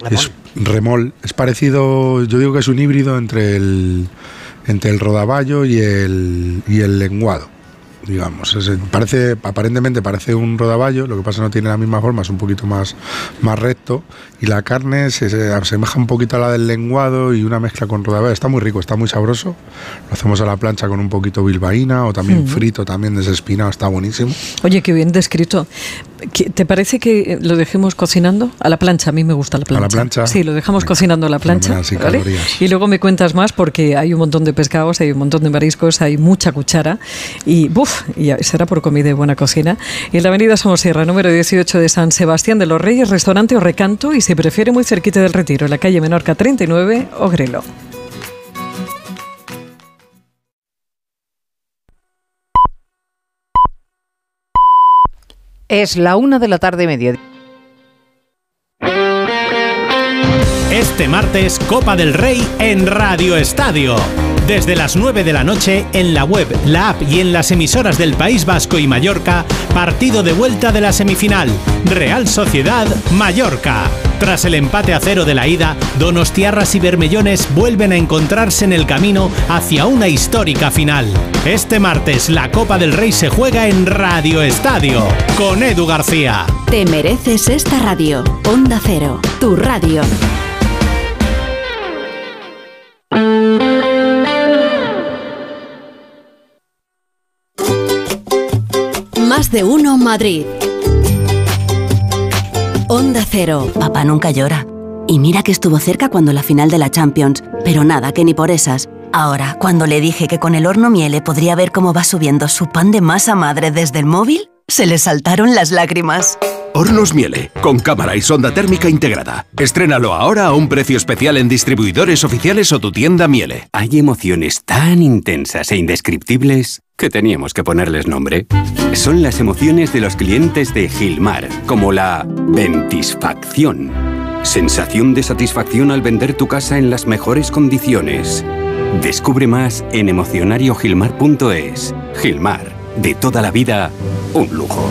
remol. Es remol, es parecido, yo digo que es un híbrido entre el entre el rodaballo y el y el lenguado digamos. Es, parece, aparentemente parece un rodaballo, lo que pasa no tiene la misma forma, es un poquito más, más recto y la carne se, se asemeja un poquito a la del lenguado y una mezcla con rodaballo. Está muy rico, está muy sabroso. Lo hacemos a la plancha con un poquito bilbaína o también mm. frito, también desespinado, está buenísimo. Oye, qué bien descrito. ¿Te parece que lo dejemos cocinando? A la plancha, a mí me gusta la plancha. ¿A la plancha? Sí, lo dejamos Venga. cocinando a la plancha. ¿vale? Y luego me cuentas más porque hay un montón de pescados, hay un montón de mariscos, hay mucha cuchara y ¡buf! Y será por comida y buena cocina. Y en la avenida Somosierra, número 18 de San Sebastián de los Reyes, restaurante o recanto y se prefiere muy cerquita del Retiro, en la calle Menorca 39, Ogrelo. Es la una de la tarde media. Este martes, Copa del Rey en Radio Estadio. Desde las 9 de la noche, en la web, la app y en las emisoras del País Vasco y Mallorca, partido de vuelta de la semifinal. Real Sociedad Mallorca. Tras el empate a cero de la ida, Donostiarras y Bermellones vuelven a encontrarse en el camino hacia una histórica final. Este martes la Copa del Rey se juega en Radio Estadio con Edu García. Te mereces esta radio. Onda Cero, tu radio. Más de uno Madrid. Onda Cero. Papá nunca llora. Y mira que estuvo cerca cuando la final de la Champions, pero nada, que ni por esas. Ahora, cuando le dije que con el horno Miele podría ver cómo va subiendo su pan de masa madre desde el móvil, se le saltaron las lágrimas. Hornos Miele, con cámara y sonda térmica integrada. Estrénalo ahora a un precio especial en distribuidores oficiales o tu tienda Miele. Hay emociones tan intensas e indescriptibles que teníamos que ponerles nombre. Son las emociones de los clientes de Gilmar, como la ventisfacción. Sensación de satisfacción al vender tu casa en las mejores condiciones. Descubre más en emocionariogilmar.es. Gilmar, de toda la vida, un lujo.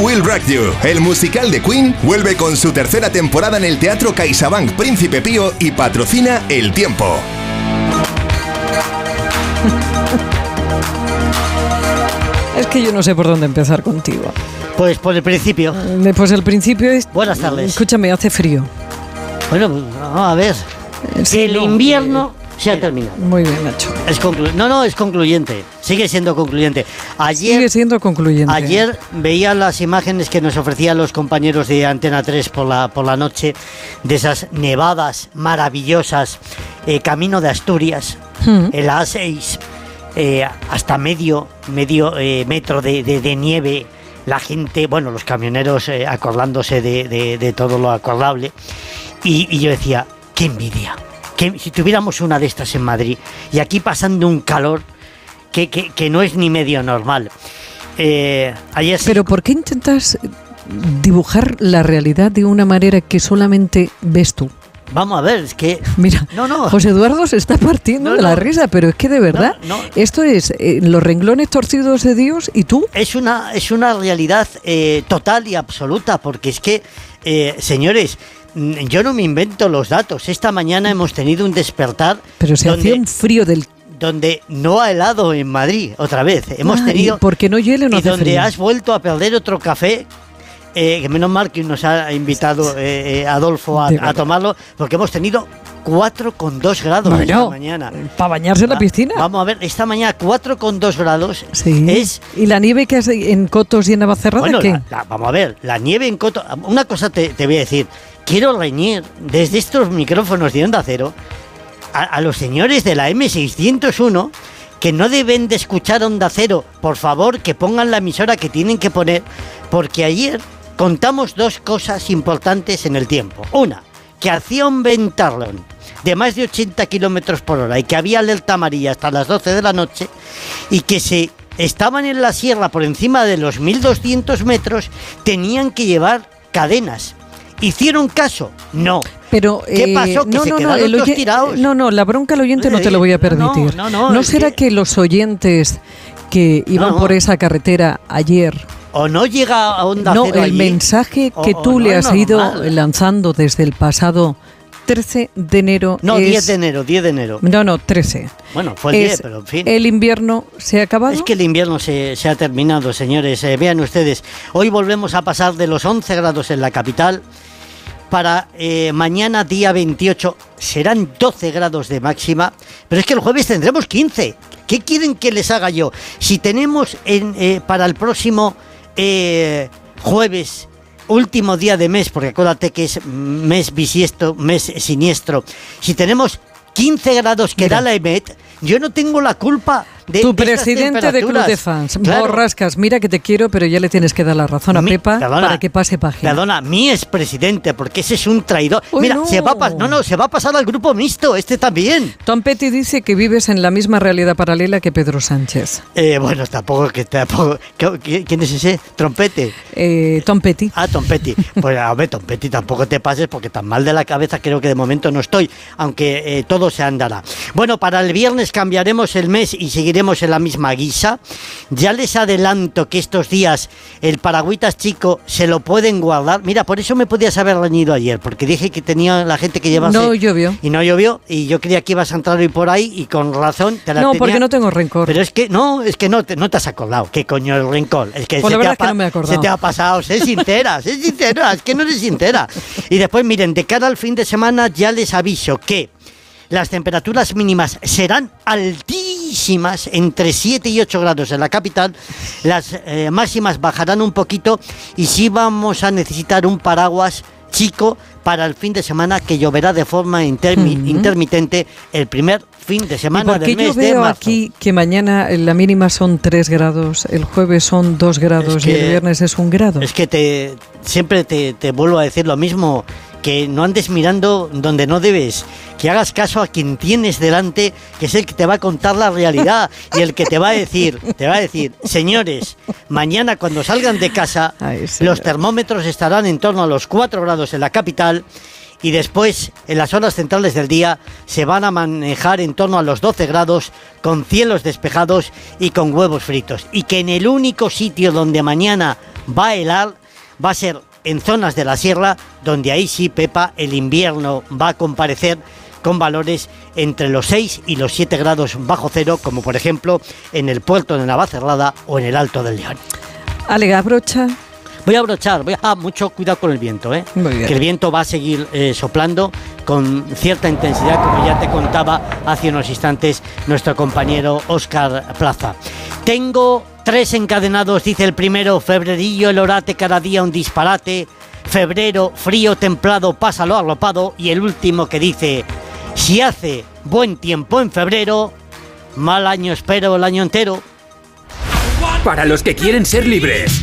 Will Rock You, el musical de Queen, vuelve con su tercera temporada en el Teatro CaixaBank Príncipe Pío y patrocina El Tiempo. Es que yo no sé por dónde empezar contigo. Pues por el principio. Eh, Pues el principio es... Buenas tardes. Escúchame, hace frío. Bueno, a ver. Sí, el no, invierno se ha terminado. Muy bien, Nacho. Es conclu- no, no, es concluyente. Sigue siendo concluyente. Ayer, Sigue siendo concluyente. Ayer veía las imágenes que nos ofrecían los compañeros de Antena 3 por la, por la noche de esas nevadas maravillosas, eh, camino de Asturias, Mm. el A6, eh, hasta medio, medio eh, metro de, de- de nieve, la gente, bueno, los camioneros eh, acordándose de, de- de todo lo acordable. Y, y yo decía, qué envidia. Que si tuviéramos una de estas en Madrid y aquí pasando un calor que, que- que no es ni medio normal. Eh, ayer sí- Pero ¿por qué intentas dibujar la realidad de una manera que solamente ves tú? Vamos a ver, es que. Mira, No, no. José Eduardo se está partiendo No, de la risa, pero es que de verdad, esto es eh, los renglones torcidos de Dios y tú. Es una, es una realidad eh, total y absoluta, porque es que, eh, señores, yo no me invento los datos. Esta mañana hemos tenido un despertar. Pero se donde, hacía un frío del... donde no ha helado en Madrid, otra vez. Hemos Ah, tenido. porque no hiele no y hace donde frío. has vuelto a perder otro café. eh, que menos mal que nos ha invitado eh, eh, Adolfo a, a tomarlo, porque hemos tenido 4,2 grados esta Bueno, mañana. para bañarse en la piscina. Vamos a ver, esta mañana 4,2 grados Sí. es ¿Y la nieve que hace en Cotos y en Navacerrada bueno, qué? la- la- vamos a ver, la nieve en Coto. Una cosa te, te voy a decir. Quiero reñir desde estos micrófonos de Onda Cero a, los señores de la M601 que no deben de escuchar Onda Cero. Por favor, que pongan la emisora que tienen que poner. Porque ayer contamos dos cosas importantes en el tiempo. Una, que hacía un ventarrón de más de 80 kilómetros por hora y que había alerta amarilla hasta las 12 de la noche y que se estaban en la sierra por encima de los 1200 metros, tenían que llevar cadenas. ¿Hicieron caso? No. Pero, ¿Qué eh, pasó? Que no, se no, no, el todos oye- tirados. no, no, la bronca al oyente no te lo voy a no, no, permitir. no, no, es será que... los oyentes que iban No. por esa carretera ayer O no llega a Onda no, Cero el allí, mensaje o- que o tú no le has ido normal. lanzando desde el pasado 13 de enero No, es- 10 de enero, 10 de enero. No, no, 13. Bueno, fue el Es 10, pero en fin. El invierno se ha acabado. Es que el invierno se, se ha terminado, señores. Eh, vean ustedes, hoy volvemos a pasar de los 11 grados en la capital. Para eh, mañana, día 28, serán 12 grados de máxima. Pero es que el jueves tendremos 15. ¿Qué quieren que les haga yo? Si tenemos en, eh, para el próximo eh, jueves, último día de mes, porque acuérdate que es mes bisiesto, mes siniestro, si tenemos 15 grados que da la EMET, yo no tengo la culpa de Tu de presidente de Club de. Fans, Claro. Borrascas, mira que te quiero, pero ya le tienes que dar la razón a Mi- Pepa perdona, para que pase página. Perdona, mi expresidente, porque ese es un traidor. Uy, Mira, no. se va a no, no, se va a pasar al grupo mixto, este también. Tom Petty dice que vives en la misma realidad paralela que Pedro Sánchez. Eh, bueno, tampoco que tampoco. ¿qué- ¿Quién es ese? ¿Trompete? Eh, Tom Petty. Ah, Tom Petty. Pues a ver, Tom Petty, tampoco te pases porque tan mal de la cabeza creo que de momento no estoy, aunque eh, todo se andará. Bueno, para el viernes cambiaremos el mes y seguiremos en la misma guisa. Ya les adelanto que estos días el paragüitas chico se lo pueden guardar. Mira, por eso me podías haber reñido ayer, porque dije que tenía la gente que llevase... No llovió. Y no llovió, y yo creía que ibas a entrar hoy por ahí, y con razón te la No, tenía- porque no tengo rencor. Pero es que no, es que no te, no te has acordado. ¿Qué coño el rencor? Es que Pues se, la te ha es que no me he se te ha pasado. Sé sincera, sé sincera. Es que no eres sincera. Y después, miren, de cara al fin de semana ya les aviso que las temperaturas mínimas serán altísimas, entre 7 y 8 grados en la capital. Las eh, máximas bajarán un poquito y sí vamos a necesitar un paraguas chico para el fin de semana que lloverá de forma intermi- intermitente el primer fin de ¿Y semana del yo mes de veo marzo. aquí que mañana la mínima son 3 grados, el jueves son 2 grados Es y el viernes es un grado? Es que te siempre te, te vuelvo a decir lo mismo, que no andes mirando donde no debes, que hagas caso a quien tienes delante, que es el que te va a contar la realidad y el que te va a decir, te va a decir, señores, mañana cuando salgan de casa, los termómetros estarán en torno a los 4 grados en la capital. Y después, en las horas centrales del día, se van a manejar en torno a los 12 grados, con cielos despejados y con huevos fritos. Y que en el único sitio donde mañana va a helar va a ser en zonas de la sierra, donde ahí sí, Pepa, el invierno va a comparecer con valores entre los 6 y los 7 grados bajo cero, como por ejemplo en el puerto de Navacerrada o en el Alto del León. Ale, abrocha. Voy a abrochar, voy a ah, mucho cuidado con el viento, ¿eh? Muy bien. que el viento va a seguir eh, soplando con cierta intensidad, como ya te contaba hace unos instantes nuestro compañero Óscar Plaza. Tengo tres encadenados, dice el primero, febrerillo, el orate, cada día un disparate, febrero, frío, templado, pásalo arropado, y el último que dice, si hace buen tiempo en febrero, mal año espero el año entero. Para los que quieren ser libres.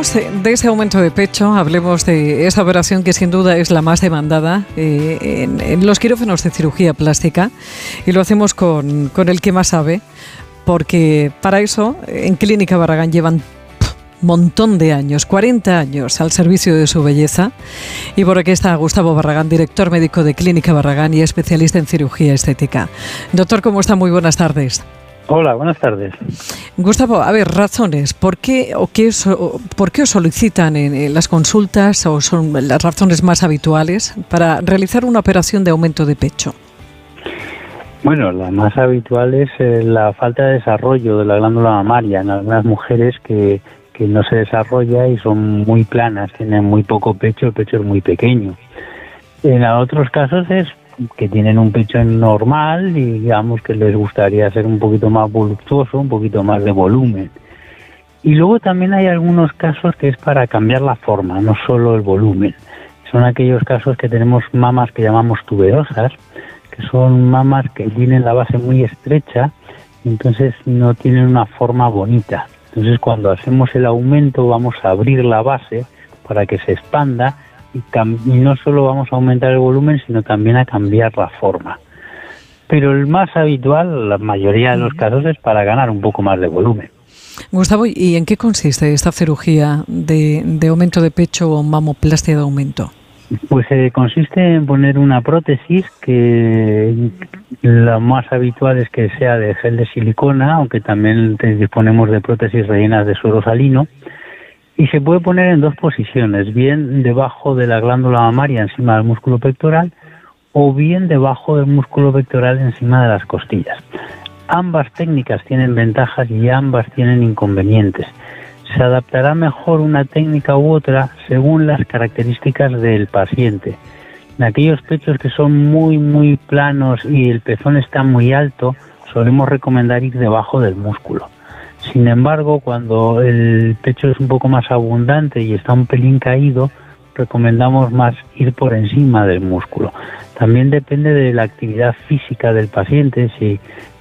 de ese aumento de pecho, hablemos de esa operación que sin duda es la más demandada eh, en, en los quirófanos de cirugía plástica y lo hacemos con, con el que más sabe, porque para eso en Clínica Barragán llevan montón de años, 40 años al servicio de su belleza. Y por aquí está Gustavo Barragán, director médico de Clínica Barragán y especialista en cirugía estética. Doctor, ¿cómo está? Muy buenas tardes. Hola, buenas tardes. Gustavo, a ver, razones, ¿por qué o qué por qué os solicitan en, en las consultas o son las razones más habituales para realizar una operación de aumento de pecho? Bueno, la más habitual es eh, la falta de desarrollo de la glándula mamaria en algunas mujeres que, que no se desarrolla y son muy planas, tienen muy poco pecho, el pecho es muy pequeño. En otros casos es que tienen un pecho normal y digamos que les gustaría ser un poquito más voluptuoso, un poquito más de volumen. Y luego también hay algunos casos que es para cambiar la forma, no solo el volumen. Son aquellos casos que tenemos mamas que llamamos tuberosas, que son mamas que tienen la base muy estrecha, entonces no tienen una forma bonita. Entonces cuando hacemos el aumento vamos a abrir la base para que se expanda y, no solo vamos a aumentar el volumen, sino también a cambiar la forma. Pero el más habitual, la mayoría de los casos, es para ganar un poco más de volumen. Gustavo, ¿y en qué consiste esta cirugía de, de aumento de pecho o mamoplastia de aumento? Pues eh, consiste en poner una prótesis que lo más habitual es que sea de gel de silicona, aunque también disponemos de prótesis rellenas de suero salino. Y se puede poner en dos posiciones, bien debajo de la glándula mamaria encima del músculo pectoral o bien debajo del músculo pectoral encima de las costillas. Ambas técnicas tienen ventajas y ambas tienen inconvenientes. se adaptará mejor una técnica u otra según las características del paciente. En aquellos pechos que son muy, muy planos y el pezón está muy alto, solemos recomendar ir debajo del músculo. Sin embargo, cuando el pecho es un poco más abundante y está un pelín caído, recomendamos más ir por encima del músculo. También depende de la actividad física del paciente. Si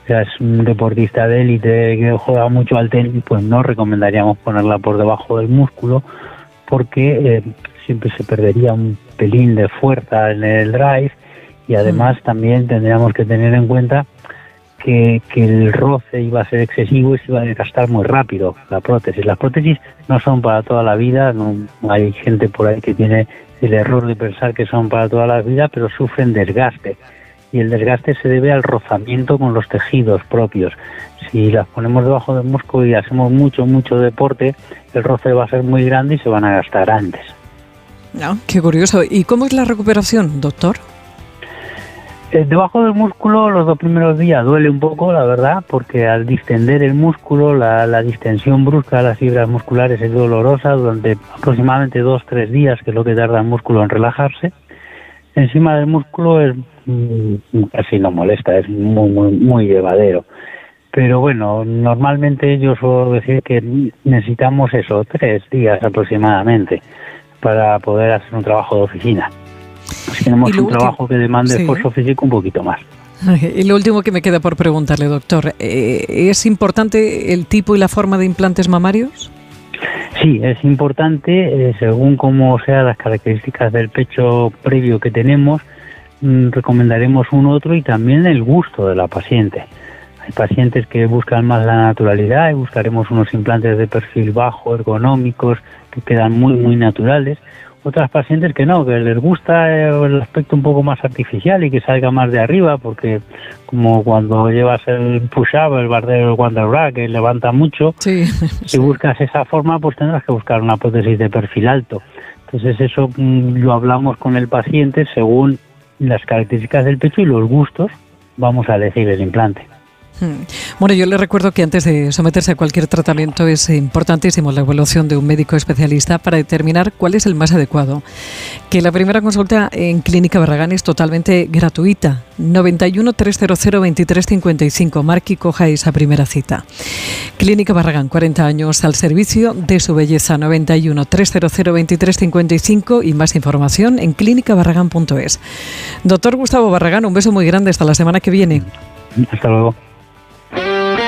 es un deportista de élite que juega mucho al tenis, pues no recomendaríamos ponerla por debajo del músculo porque eh, siempre se perdería un pelín de fuerza en el drive y además también tendríamos que tener en cuenta que, que, el roce iba a ser excesivo y se iba a desgastar muy rápido la prótesis. Las prótesis no son para toda la vida, no, hay gente por ahí que tiene el error de pensar que son para toda la vida, pero sufren desgaste. Y el desgaste se debe al rozamiento con los tejidos propios. Si las ponemos debajo del músculo y hacemos mucho, mucho deporte, el roce va a ser muy grande y se van a gastar antes. No, qué curioso. ¿Y cómo es la recuperación, doctor? Eh, debajo del músculo los dos primeros días duele un poco, la verdad, porque al distender el músculo, la, la distensión brusca de las fibras musculares es dolorosa durante aproximadamente dos, tres días, que es lo que tarda el músculo en relajarse. Encima del músculo es mm, casi no molesta, es muy, muy, muy llevadero. Pero bueno, normalmente yo suelo decir que necesitamos eso, tres días aproximadamente, para poder hacer un trabajo de oficina. Tenemos un trabajo que demande esfuerzo físico un poquito más. Y lo último que me queda por preguntarle, doctor, eh, ¿es importante el tipo y la forma de implantes mamarios? Sí, es importante, eh, según cómo sean las características del pecho previo que tenemos, mm, recomendaremos un otro y también el gusto de la paciente. Hay pacientes que buscan más la naturalidad y buscaremos unos implantes de perfil bajo, ergonómicos, que quedan muy, muy naturales otras pacientes que no, que les gusta el aspecto un poco más artificial y que salga más de arriba, porque como cuando llevas el push-up, el bardero, el wonder que levanta mucho, si buscas esa forma, pues tendrás que buscar una prótesis de perfil alto. Entonces eso mm, lo hablamos con el paciente según las características del pecho y los gustos, vamos a elegir el implante. Hmm. Bueno, yo le recuerdo que antes de someterse a cualquier tratamiento es importantísimo la evaluación de un médico especialista para determinar cuál es el más adecuado. Que la primera consulta en Clínica Barragán es totalmente gratuita. 91 300 2355. Marque y coja esa primera cita. Clínica Barragán, 40 años al servicio de su belleza. 91 300 2355 y más información en clínicabarragán.es. Doctor Gustavo Barragán, un beso muy grande. Hasta la semana que viene. Hasta luego.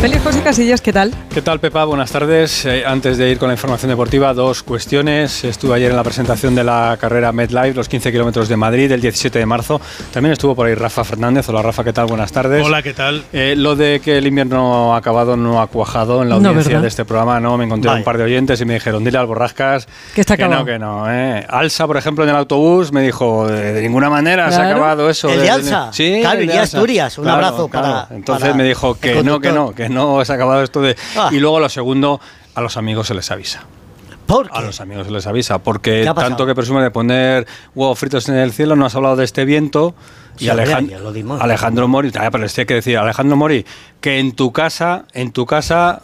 Feliz José Casillas, ¿qué tal? ¿Qué tal, Pepa? Buenas tardes. Eh, antes de ir con la información deportiva, dos cuestiones. Estuve ayer en la presentación de la carrera MedLife, los 15 kilómetros de Madrid, el 17 de marzo. También estuvo por ahí Rafa Fernández. Hola, Rafa, ¿qué tal? Buenas tardes. Hola, ¿qué tal? Eh, lo de que el invierno ha acabado no ha cuajado en la audiencia de este programa, ¿no? Me encontré un par de oyentes y me dijeron, dile al Borrascas que, está no, que no. ¿eh? Alsa, por ejemplo, en el autobús me dijo, de, ninguna manera se ha acabado eso. ¿El de, Alsa? Sí, claro, y Asturias. Un abrazo para... Entonces me dijo que no, que no, que no se ha acabado esto de... Ah. Y luego lo segundo, a los amigos se les avisa. ¿Por A los amigos se les avisa, porque tanto que presume de poner huevos fritos en el cielo, no has hablado de este viento. Y Sí, Alejandro, ya lo dimos. Alejandro Mori, ah, pero les tiene que decir, Alejandro Mori, que en tu casa, en tu casa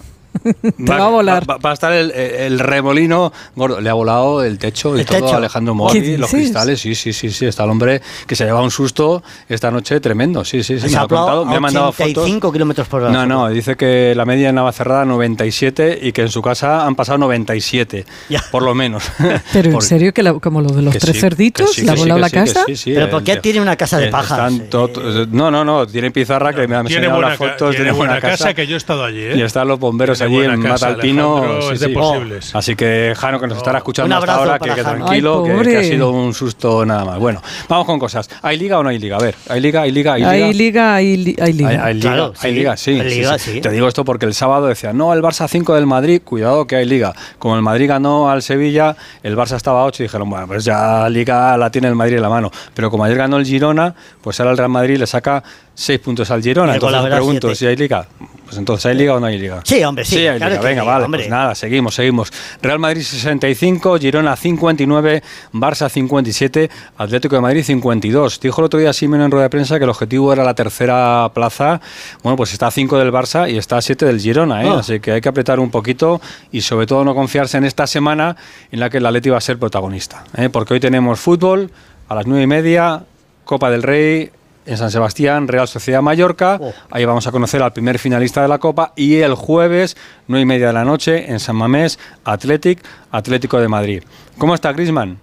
va a volar. Va, va a estar el, el remolino gordo. Le ha volado el techo y El todo techo. Alejandro ¿Qué Mori, los cristales. Sí, sí, sí, sí. Está el hombre que se ha llevado un susto esta noche tremendo. Sí, sí, sí. Se Me ha contado, me ha mandado fotos. 85 kilómetros por hora. No, no, dice que la media en Navacerrada 97 y que en su casa han pasado 97, por lo menos. Pero en serio, que la- como lo de los que tres sí, cerditos, sí, ¿le ha sí, volado la sí, que casa? sí, sí, ¿Pero el- por qué tiene una casa de eh, pajas? to- no, no, no, tiene pizarra que me ha Tiene enseñado buena, las fotos. tiene buena casa, que yo he estado allí. ¿eh? Y están los bomberos allí en casa, Matalpino. Es de posibles. Así que Jano, que nos estará escuchando hasta abrazo ahora, que, para que tranquilo, Ay, que- ha sido un susto nada más. Bueno, vamos con cosas. ¿Hay liga o no hay liga? A ver, ¿hay liga, hay liga, hay liga? Hay liga, hay, li- hay liga. Hay, hay liga, Claro, hay sí. liga, sí, Hay sí, liga, sí. sí. Te digo esto porque el sábado decía, no, el Barça 5 del Madrid, cuidado que hay liga. Como el Madrid ganó al Sevilla, el Barça estaba a 8 y dijeron, bueno, pues ya liga la tiene el Madrid en la mano. Pero como ayer ganó el Girona, pues ahora el Real Madrid le saca 6 puntos al Girona. Y Entonces pregunto siete. si hay liga. Pues entonces, ¿hay liga o no hay liga? Sí, hombre, sí, hay claro liga. Venga, sí, vale, hombre. pues nada, seguimos, seguimos. Real Madrid 65, Girona 59, Barça 57, Atlético de Madrid 52. Dijo el otro día Simeone en rueda de prensa que el objetivo era la tercera plaza. Bueno, pues está a 5 del Barça y está a 7 del Girona, ¿eh? Ah. así que hay que apretar un poquito y sobre todo no confiarse en esta semana en la que el Atleti va a ser protagonista. ¿eh? Porque hoy tenemos fútbol a las 9 y media, Copa del Rey, en San Sebastián, Real Sociedad Mallorca. Ahí vamos a conocer al primer finalista de la Copa. Y el jueves, nueve y media de la noche, en San Mamés, Athletic, Atlético de Madrid. ¿Cómo está Grisman?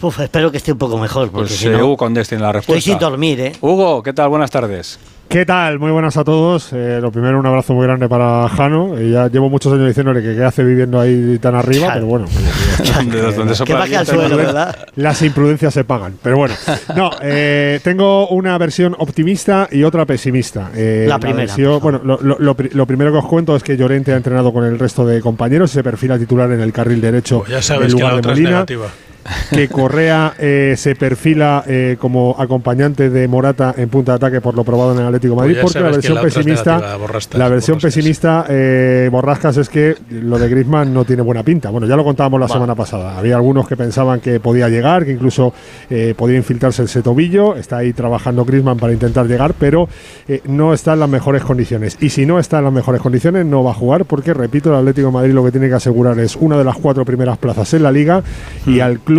Uf, espero que esté un poco mejor, porque Pues si eh, no, Hugo Condés tiene la respuesta. estoy sin dormir, ¿eh? Hugo, ¿qué tal? Buenas tardes. ¿Qué tal? Muy buenas a todos. Eh, lo primero, un abrazo muy grande para Jano. Eh, ya llevo muchos años diciéndole que qué hace viviendo ahí tan arriba, pero bueno. De Que. Las imprudencias se pagan. Pero bueno, no, eh, tengo una versión optimista y otra pesimista. Eh, La primera, versión- bueno, lo, lo- lo pri- lo primero que os cuento es que Llorente ha entrenado con el resto de compañeros y se perfila titular en el carril derecho Pues ya en sabes que lugar la de otra es negativa. Que Correa eh, se perfila eh, como acompañante de Morata en punta de ataque por lo probado en el Atlético de Madrid, Pues ya porque la versión la pesimista, borrascas, la versión borrascas. pesimista eh, Borrascas es que lo de Griezmann no tiene buena pinta. Bueno, ya lo contábamos la semana pasada. Había algunos que pensaban que podía llegar, que incluso eh, podía infiltrarse ese tobillo. Está ahí trabajando Griezmann para intentar llegar, pero eh, no está en las mejores condiciones. Y si no está en las mejores condiciones, no va a jugar, porque repito, el Atlético de Madrid lo que tiene que asegurar es una de las cuatro primeras plazas en la liga y al club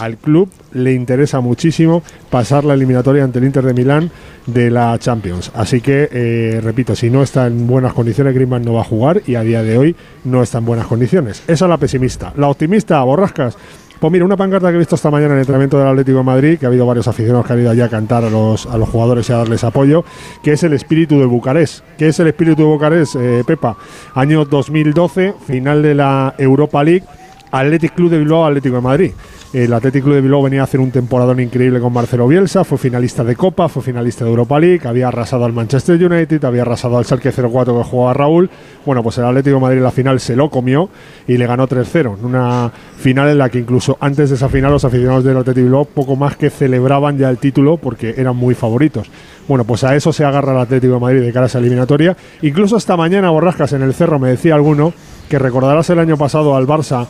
al club le interesa muchísimo pasar la eliminatoria ante el Inter de Milán de la Champions. Así que, eh, repito, si no está en buenas condiciones, Griezmann no va a jugar y a día de hoy no está en buenas condiciones. Esa es la pesimista. La optimista, Borrascas. Pues mira, una pancarta que he visto esta mañana en el entrenamiento del Atlético de Madrid, que ha habido varios aficionados que han ido allí a cantar a los, a los jugadores y a darles apoyo, que es el espíritu de Bucarest. ¿Qué es el espíritu de Bucarest, eh, Pepa? Año 2012, final de la Europa League, Athletic Club de Bilbao, Atlético de Madrid. El Athletic Club de Bilbao venía a hacer un temporadón increíble con Marcelo Bielsa, fue finalista de Copa, fue finalista de Europa League, había arrasado al Manchester United, había arrasado al Schalke 04 que jugaba Raúl. Bueno, pues el Atlético de Madrid en la final se lo comió y le ganó 3-0 en una final en la que incluso antes de esa final los aficionados del Athletic Bilbao poco más que celebraban ya el título porque eran muy favoritos. Bueno, pues a eso se agarra el Atlético de Madrid de cara a esa eliminatoria. Incluso esta mañana Borrascas en el Cerro me decía alguno que recordarás el año pasado al Barça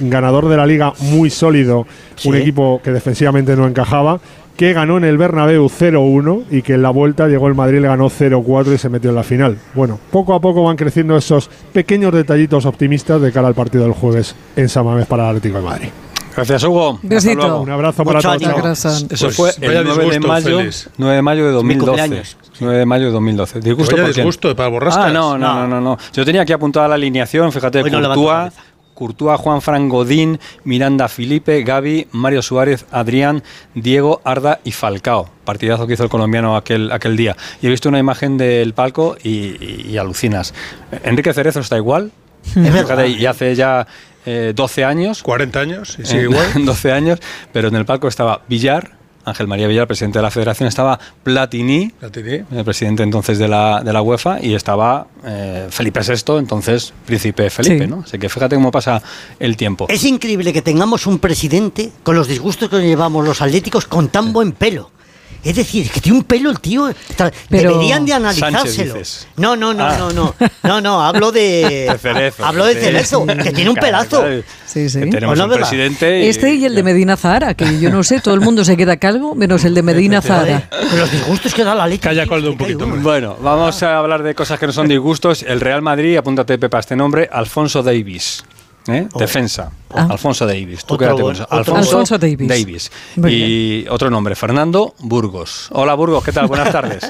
ganador de la liga muy sólido, un equipo que defensivamente no encajaba, que ganó en el Bernabéu 0-1 y que en la vuelta llegó el Madrid, le ganó 0-4 y se metió en la final. Bueno, poco a poco van creciendo esos pequeños detallitos optimistas de cara al partido del jueves en San Mamés para el Atlético de Madrid. Gracias, Hugo. Besito. Un abrazo para todos. Eso Pues fue el 9 de mayo, Félix. 9 de mayo de 2012. cumpleaños. 9 de mayo de 2012. ¿Disgusto Vaya disgusto para Borrascas. Ah, no, no, no, no, no. Yo tenía aquí apuntada la alineación, fíjate, Hoy no Courtois, Courtois, Juan Fran Godín, Miranda Felipe, Gaby, Mario Suárez, Adrián, Diego, Arda y Falcao. Partidazo que hizo el colombiano aquel, aquel día. Y he visto una imagen del palco y, y- y alucinas. Enrique Cerezo está igual. Y hace ya eh, 12 años. 40 años y sigue Eh, igual. 12 años, pero en el palco estaba Villar, Ángel María Villar, presidente de la federación, estaba Platini, Platini. el presidente entonces de la, de la UEFA, y estaba eh, Felipe VI, entonces príncipe Felipe, Sí. ¿no? Así que fíjate cómo pasa el tiempo. Es increíble que tengamos un presidente con los disgustos que nos llevamos los atléticos con tan buen pelo. Es decir, que tiene un pelo el tío. Pero- Deberían de analizárselo. dices. No, no, no, Ah. no, no. No, no, hablo de. De Cerezo, hablo de Cerezo, que tiene un pelazo. Sí, sí. Que tenemos Bueno, un presidente y- Este y el de Medina Zahara, que yo no sé, todo el mundo se queda calvo, menos el de Medina Zahara. Con los disgustos que da la leche. Calla coldo un poquito. Bueno, vamos a hablar de cosas que no son disgustos. El Real Madrid, apúntate Pepa este nombre, Alfonso Davis. ¿Eh? Defensa. Ah. Alfonso Davis. ¿Tú quédate con eso. Alfonso, Davis. Y otro nombre, Fernando Burgos. Hola Burgos, ¿qué tal? Buenas tardes.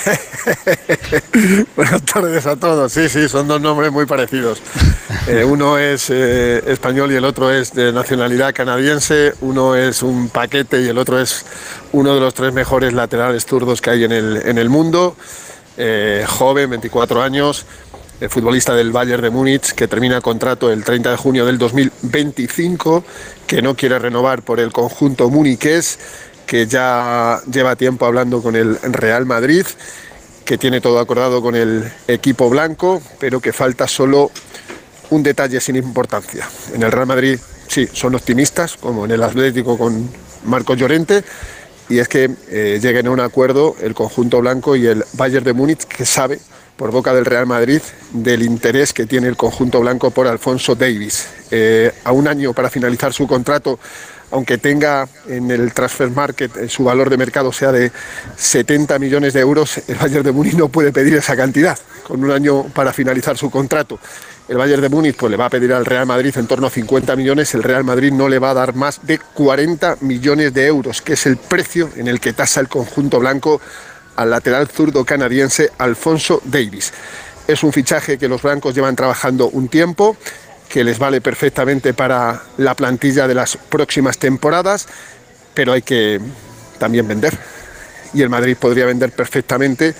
Buenas tardes a todos. Sí, sí, son dos nombres muy parecidos. Eh, uno es eh, español y el otro es de nacionalidad canadiense. Uno es un paquete y el otro es uno de los tres mejores laterales zurdos que hay en el, en el mundo. Eh, joven, 24 años, eh, futbolista del Bayern de Múnich, que termina contrato el 30 de junio del 2025, que no quiere renovar por el conjunto muniqués, que ya lleva tiempo hablando con el Real Madrid que tiene todo acordado con el equipo blanco, pero que falta solo un detalle sin importancia. En el Real Madrid sí, son optimistas, como en el Atlético con Marcos Llorente, y es que eh, lleguen a un acuerdo el conjunto blanco y el Bayern de Múnich, que sabe por boca del Real Madrid del interés que tiene el conjunto blanco por Alfonso Davis. Eh, a un año para finalizar su contrato, aunque tenga en el transfer market eh, su valor de mercado sea de 70 millones de euros, el Bayern de Múnich no puede pedir esa cantidad con un año para finalizar su contrato. El Bayern de Múnich pues, le va a pedir al Real Madrid en torno a 50 millones, el Real Madrid no le va a dar más de 40 millones de euros, que es el precio en el que tasa el conjunto blanco al lateral zurdo canadiense Alfonso Davis. Es un fichaje que los blancos llevan trabajando un tiempo, que les vale perfectamente para la plantilla de las próximas temporadas, pero hay que también vender. Y el Madrid podría vender perfectamente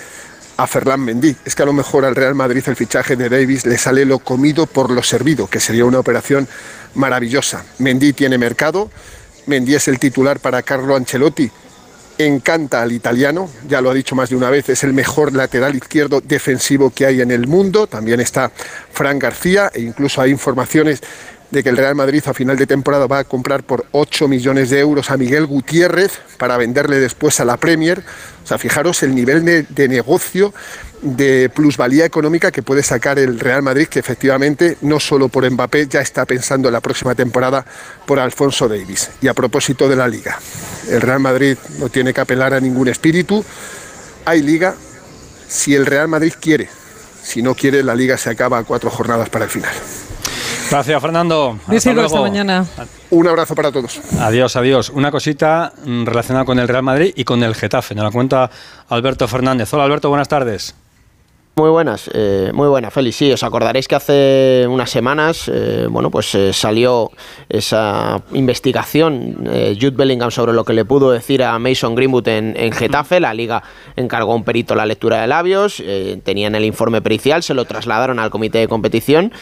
a Ferland Mendy. Es que a lo mejor al Real Madrid el fichaje de Davis le sale lo comido por lo servido, que sería una operación maravillosa. Mendy tiene mercado, Mendy es el titular para Carlo Ancelotti, encanta al italiano, ya lo ha dicho más de una vez, es el mejor lateral izquierdo defensivo que hay en el mundo, también está Fran García e incluso hay informaciones de que el Real Madrid a final de temporada va a comprar por 8 millones de euros a Miguel Gutiérrez para venderle después a la Premier. O sea, fijaros el nivel de, negocio, de plusvalía económica que puede sacar el Real Madrid, que efectivamente no solo por Mbappé ya está pensando en la próxima temporada por Alfonso Davis. Y a propósito de la liga, el Real Madrid no tiene que apelar a ningún espíritu. Hay liga si el Real Madrid quiere. Si no quiere, la liga se acaba a cuatro jornadas para el final. Gracias, Fernando. Hasta, hasta mañana. Un abrazo para todos. Adiós, adiós. Una cosita mm, relacionada con el Real Madrid y con el Getafe. Nos la cuenta Alberto Fernández. Hola, Alberto, buenas tardes. Muy buenas, eh, muy buenas, Félix. Sí, os acordaréis que hace unas semanas, eh, bueno, pues eh, salió esa investigación, Jude Bellingham, sobre lo que le pudo decir a Mason Greenwood en, Getafe. La liga encargó a un perito la lectura de labios, tenían el informe pericial, se lo trasladaron al comité de competición.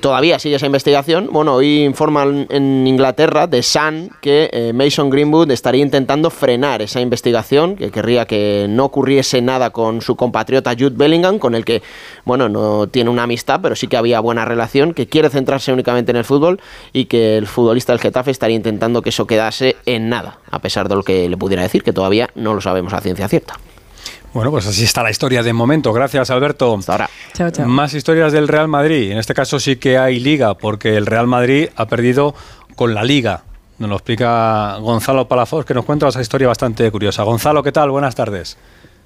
todavía sigue esa investigación. Bueno, hoy informan en Inglaterra de Sun que Mason Greenwood estaría intentando frenar esa investigación, que querría que no ocurriese nada con su compatriota Jude Bellingham, con el que, bueno, no tiene una amistad, pero sí que había buena relación, que quiere centrarse únicamente en el fútbol y que el futbolista del Getafe estaría intentando que eso quedase en nada, a pesar de lo que le pudiera decir, que todavía no lo sabemos a ciencia cierta. Bueno, pues así está la historia de momento. Gracias, Alberto. Hasta ahora. Chao, chao. Más historias del Real Madrid. En este caso sí que hay liga, porque el Real Madrid ha perdido con la liga. Nos lo explica Gonzalo Palafox, que nos cuenta esa historia bastante curiosa. Gonzalo, ¿qué tal? Buenas tardes.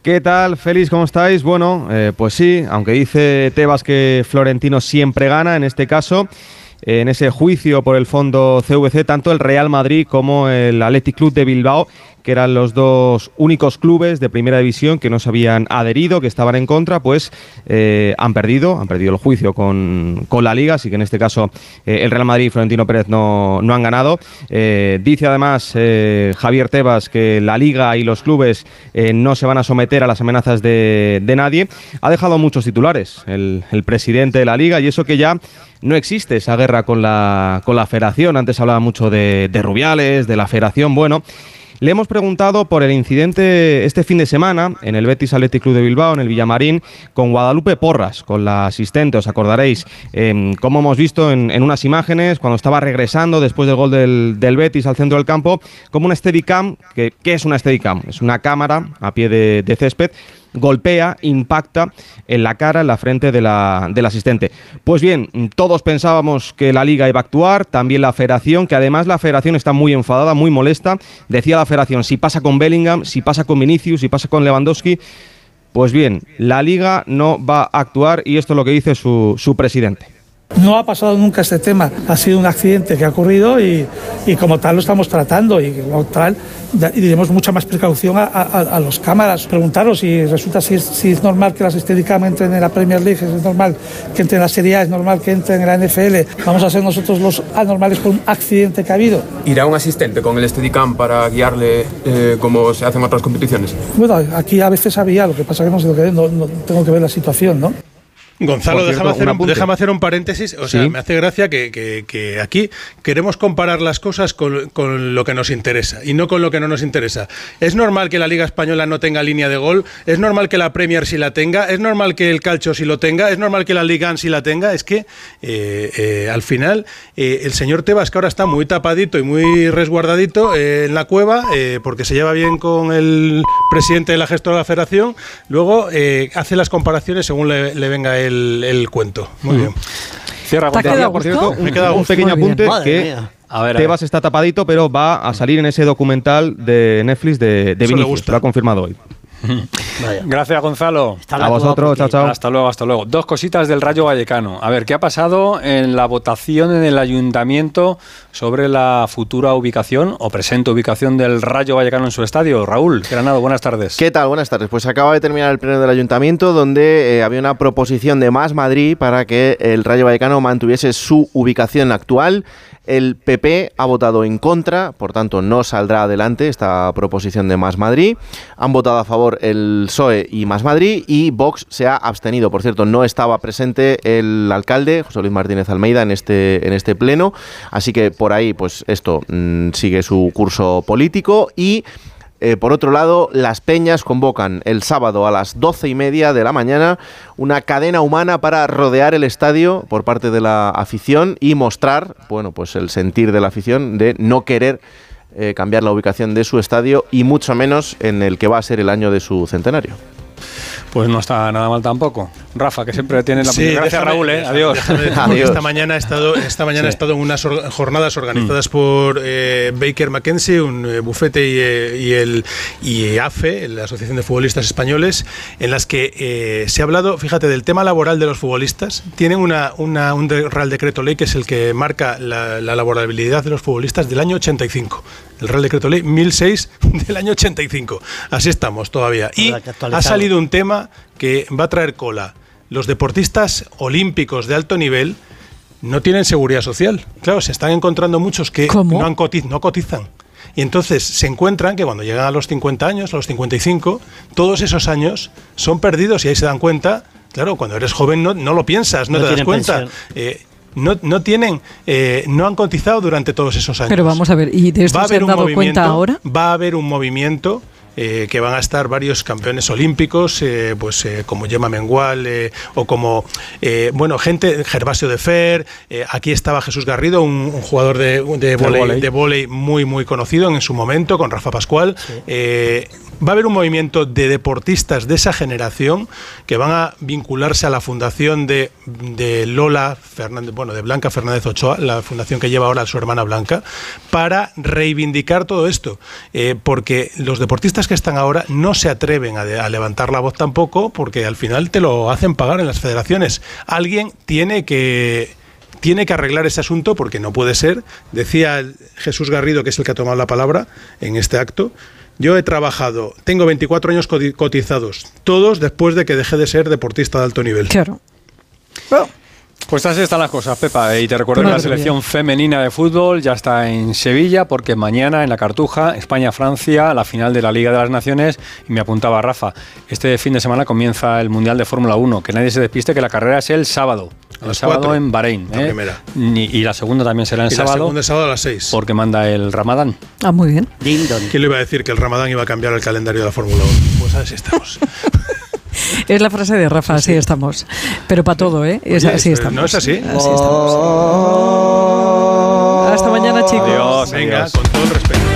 ¿Qué tal, Félix? ¿Cómo estáis? Bueno, eh, pues sí, aunque dice Tebas que Florentino siempre gana, en este caso, en ese juicio por el fondo CVC, tanto el Real Madrid como el Athletic Club de Bilbao que eran los dos únicos clubes de primera división que no se habían adherido, que estaban en contra, pues eh, han perdido, han perdido el juicio con, la liga, así que en este caso eh, el Real Madrid y Florentino Pérez no, no han ganado. Eh, dice además Javier Tebas que la liga y los clubes no se van a someter a las amenazas de, nadie. Ha dejado muchos titulares el, presidente de la liga y eso que ya no existe esa guerra con la, con la federación. Antes hablaba mucho de, de Rubiales, de la federación. Bueno, le hemos preguntado por el incidente este fin de semana en el Betis Athletic Club de Bilbao, en el Villamarín, con Guadalupe Porras, con la asistente, os acordaréis, eh, como hemos visto en, unas imágenes, cuando estaba regresando después del gol del, Betis al centro del campo, como una Steadicam, que, ¿qué es una Steadicam? Es una cámara a pie de césped golpea, impacta en la cara, en la frente de la, del asistente. Pues bien, todos pensábamos que la liga iba a actuar, también la federación, que además la federación está muy enfadada, muy molesta. Decía la federación, si pasa con Bellingham, si pasa con Vinicius, si pasa con Lewandowski, pues bien, la liga no va a actuar y esto es lo que dice su, su presidente. No ha pasado nunca este tema, ha sido un accidente que ha ocurrido y, como tal lo estamos tratando y como tal y diremos mucha más precaución a, a, los cámaras. Preguntaros si resulta si es, normal que las Steadicam entren en la Premier League, es normal que entren en la Serie A, es normal que entren en la NFL. Vamos a ser nosotros los anormales por un accidente que ha habido. ¿Irá un asistente con el Steadicam para guiarle eh, como se hacen otras competiciones? Bueno, aquí a veces había, lo que pasa que no, no, no tengo que ver la situación, ¿no? Gonzalo, déjame, hacer un, déjame, hacer un, paréntesis. O sea, me hace gracia que, aquí queremos comparar las cosas con, lo que nos interesa y no con lo que no nos interesa. Es normal que la Liga Española no tenga línea de gol, es normal que la Premier sí la tenga, es normal que el Calcio sí lo tenga, es normal que la Liga sí la tenga. Es que eh, eh, al final eh, el señor Tebas, que ahora está muy tapadito y muy resguardadito en la cueva, porque se lleva bien con el presidente de la gestora de la federación, luego hace las comparaciones según le, venga el, cuento. Muy bien. Cierra con por cierto, un, pequeño apunte que Tebas está tapadito, pero va a salir en ese documental de Netflix de, de Vinicius. Lo ha confirmado hoy. Gracias, Gonzalo. a vosotros, chao, chao. Hasta luego, hasta luego. Dos cositas del Rayo Vallecano. A ver, ¿qué ha pasado en la votación en el ayuntamiento sobre la futura ubicación o presente ubicación del Rayo Vallecano en su estadio? Raúl, Granado, buenas tardes. ¿Qué tal? Buenas tardes. Pues acaba de terminar el pleno del ayuntamiento donde eh, había una proposición de Más Madrid para que el Rayo Vallecano mantuviese su ubicación actual el PP ha votado en contra, por tanto no saldrá adelante esta proposición de Más Madrid. Han votado a favor el PSOE y Más Madrid y Vox se ha abstenido. Por cierto, no estaba presente el alcalde, José Luis Martínez Almeida, en este, en este pleno. Así que por ahí, pues esto mm, sigue su curso político y eh, por otro lado, las Peñas convocan el sábado a las doce y media de la mañana una cadena humana para rodear el estadio por parte de la afición y mostrar, bueno, pues el sentir de la afición de no querer eh, cambiar la ubicación de su estadio y mucho menos en el que va a ser el año de su centenario. Pues no está nada mal tampoco. Rafa, que siempre tiene la sí, Gracias, Raúl, ¿eh? Adiós. Esta mañana he estado, esta mañana he estado en unas jornadas organizadas mm. por eh, Baker McKenzie, un eh, bufete y, el y AFE, la Asociación de Futbolistas Españoles, en las que se ha hablado, fíjate, del tema laboral de los futbolistas. Tienen una, una un Real Decreto Ley que es el que marca la, la laborabilidad de los futbolistas del año 85 el Real Decreto Ley 1006 del año 85. Así estamos todavía. Y ha salido un tema que va a traer cola. Los deportistas olímpicos de alto nivel no tienen seguridad social. Claro, se están encontrando muchos que no, no cotizan. Y entonces se encuentran que cuando llegan a los 50 años, a los 55, todos esos años son perdidos y ahí se dan cuenta. Claro, cuando eres joven no, no lo piensas, no, te das cuenta no, no tienen, eh, no han cotizado durante todos esos años. Pero vamos a ver, ¿y de esto se han dado cuenta ahora? Va a haber un movimiento eh, que van a estar varios campeones olímpicos, eh, pues como Gemma Mengual o como, bueno, gente, Gervasio de Fer, aquí estaba Jesús Garrido, un, jugador de, de volei muy, muy conocido en su momento, con Rafa Pascual. Va a haber un movimiento de deportistas de esa generación que van a vincularse a la fundación de, Lola Fernández, bueno, de Blanca Fernández Ochoa, la fundación que lleva ahora a su hermana Blanca, para reivindicar todo esto. Eh, porque los deportistas que están ahora no se atreven a, a levantar la voz tampoco, porque al final te lo hacen pagar en las federaciones. Alguien tiene que tiene que arreglar ese asunto porque no puede ser, decía Jesús Garrido, que es el que ha tomado la palabra en este acto, yo he trabajado, tengo 24 años cotizados, todos después de que dejé de ser deportista de alto nivel. Claro. Pues así están las cosas, Pepa. Y te recuerdo que la selección femenina de fútbol ya está en Sevilla, porque mañana en la Cartuja, España-Francia, la final de la Liga de las Naciones. Y me apuntaba Rafa, este fin de semana comienza el Mundial de Fórmula 1. Que nadie se despiste que la carrera es el sábado. el sábado en Bahrein. La ¿eh? primera. Y, la segunda también será el sábado. La segunda sábado a las 6. Porque manda el Ramadán. Ah, muy bien. ¿Quién le iba a decir que el Ramadán iba a cambiar el calendario de la Fórmula 1? Pues así estamos. Es la frase de Rafa, así estamos. Pero para todo, ¿eh? así estamos. No es así. Así estamos. Hasta mañana, chicos. Adiós, venga, con todo el respeto.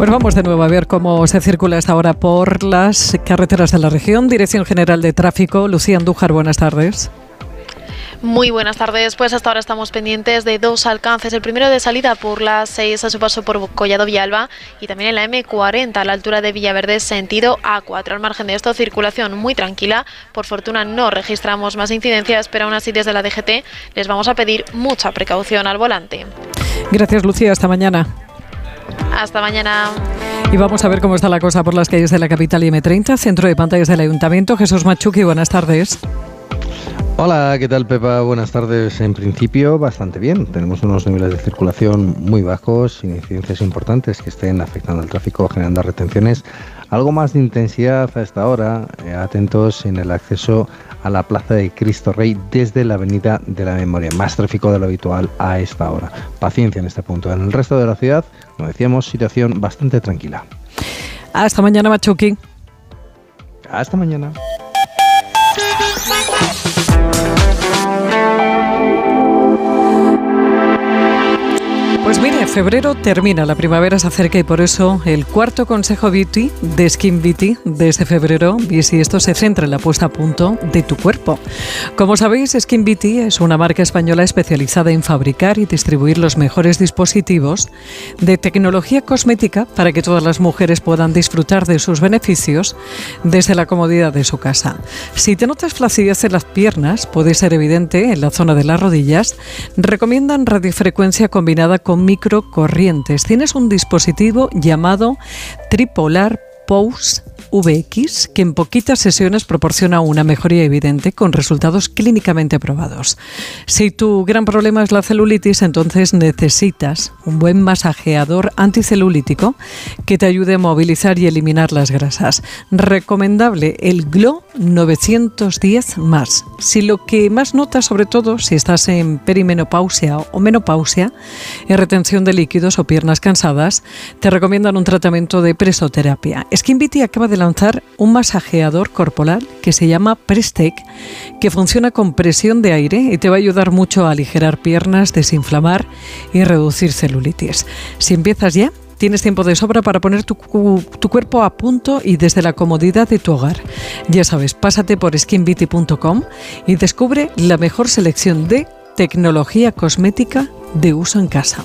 Pues vamos de nuevo a ver cómo se circula esta hora por las carreteras de la región. Dirección General de Tráfico, Lucía Andújar, buenas tardes. Muy buenas tardes. Pues hasta ahora estamos pendientes de dos alcances. El primero de salida por las 6 a su paso por Collado Villalba y también en la M40 a la altura de Villaverde sentido A4. Al margen de esto, circulación muy tranquila. Por fortuna no registramos más incidencias, pero aún así desde la DGT les vamos a pedir mucha precaución al volante. Gracias Lucía. Hasta mañana. Hasta mañana. Y vamos a ver cómo está la cosa por las calles de la capital y M30, centro de pantallas del Ayuntamiento. Jesús Machuki, buenas tardes. Hola, ¿qué tal Pepa? Buenas tardes. En principio, bastante bien. Tenemos unos niveles de circulación muy bajos, sin incidencias importantes que estén afectando al tráfico, generando retenciones. Algo más de intensidad a esta hora. Eh, atentos en el acceso a la Plaza de Cristo Rey desde la Avenida de la Memoria. Más tráfico de lo habitual a esta hora. Paciencia en este punto. En el resto de la ciudad, como decíamos, situación bastante tranquila. Hasta mañana, Machuki. Hasta mañana. Pues mire, febrero termina, la primavera se acerca y por eso el cuarto consejo Beauty de Skin Beauty de este febrero, y si esto se centra en la puesta a punto de tu cuerpo. Como sabéis, Skin Beauty es una marca española especializada en fabricar y distribuir los mejores dispositivos de tecnología cosmética para que todas las mujeres puedan disfrutar de sus beneficios desde la comodidad de su casa. Si te notas flacidez en las piernas, puede ser evidente en la zona de las rodillas, recomiendan radiofrecuencia combinada con microcorrientes. Tienes un dispositivo llamado Tripolar Pulse VX, que en poquitas sesiones proporciona una mejoría evidente con resultados clínicamente probados. Si tu gran problema es la celulitis, entonces necesitas un buen masajeador anticelulítico que te ayude a movilizar y eliminar las grasas. Recomendable el Glow 910 más. Si lo que más notas, sobre todo si estás en perimenopausia o menopausia, en retención de líquidos o piernas cansadas, te recomiendan un tratamiento de presoterapia. SkinVity acaba de lanzar un masajeador corporal que se llama Prestec, que funciona con presión de aire y te va a ayudar mucho a aligerar piernas, desinflamar y reducir celulitis. Si empiezas ya, tienes tiempo de sobra para poner tu, tu, cuerpo a punto y desde la comodidad de tu hogar. Ya sabes, pásate por skinbeauty.com y descubre la mejor selección de tecnología cosmética de uso en casa.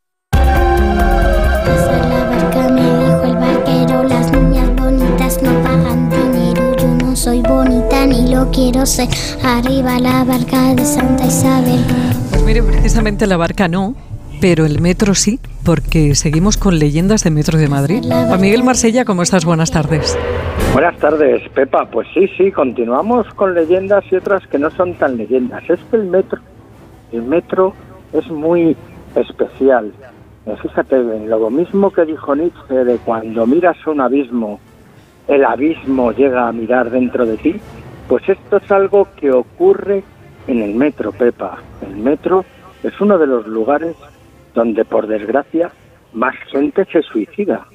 ni lo quiero ser. Arriba la barca de Santa Isabel. Pues mire, precisamente la barca no, pero el metro sí, porque seguimos con leyendas de Metro de Madrid. Juan Miguel Marsella, ¿cómo estás? Buenas tardes. Buenas tardes, Pepa. Pues sí, sí, continuamos con leyendas y otras que no son tan leyendas. Es que el metro, el metro es muy especial. Fíjate, lo mismo que dijo Nietzsche de cuando miras un abismo el abismo llega a mirar dentro de ti, pues esto es algo que ocurre en el metro, Pepa. El metro es uno de los lugares donde, por desgracia, más gente se suicida.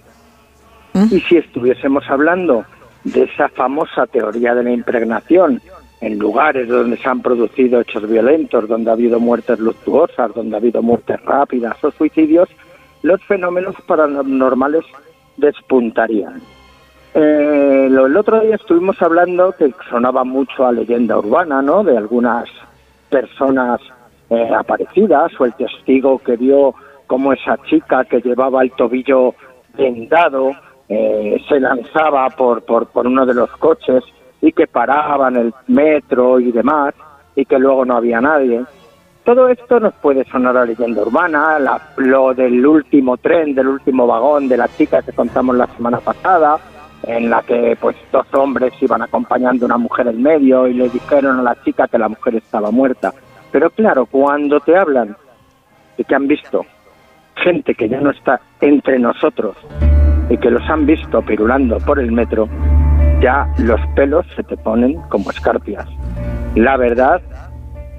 Y si estuviésemos hablando de esa famosa teoría de la impregnación, en lugares donde se han producido hechos violentos, donde ha habido muertes luctuosas, donde ha habido muertes rápidas o suicidios, los fenómenos paranormales despuntarían. Eh, el otro día estuvimos hablando que sonaba mucho a leyenda urbana, ¿no? De algunas personas eh, aparecidas o el testigo que vio cómo esa chica que llevaba el tobillo vendado eh, se lanzaba por, por, uno de los coches y que paraba en el metro y demás y que luego no había nadie. Todo esto nos puede sonar a leyenda urbana, la, lo del último tren, del último vagón de la chica que contamos la semana pasada, en la que pues dos hombres iban acompañando a una mujer en medio y le dijeron a la chica que la mujer estaba muerta. Pero claro, cuando te hablan de que han visto gente que ya no está entre nosotros y que los han visto pirulando por el metro, ya los pelos se te ponen como escarpias. La verdad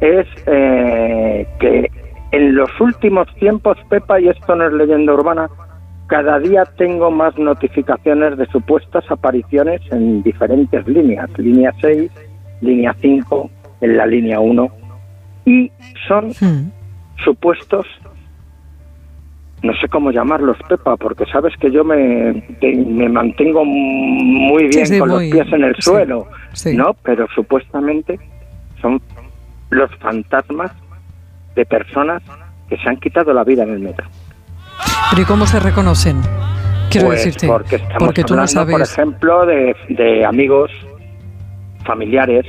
es eh, que en los últimos tiempos, Pepa, y esto no es leyenda urbana, cada día tengo más notificaciones de supuestas apariciones en diferentes líneas, línea 6, línea 5, en la línea 1, y son hmm. supuestos no sé cómo llamarlos, Pepa, porque sabes que yo me, me mantengo muy bien con los pies en el suelo, ¿no? Pero supuestamente son los fantasmas de personas que se han quitado la vida en el metro. ¿Pero y cómo se reconocen? Quiero pues decirte, porque estamos tú no sabes. por ejemplo, de, de amigos, familiares,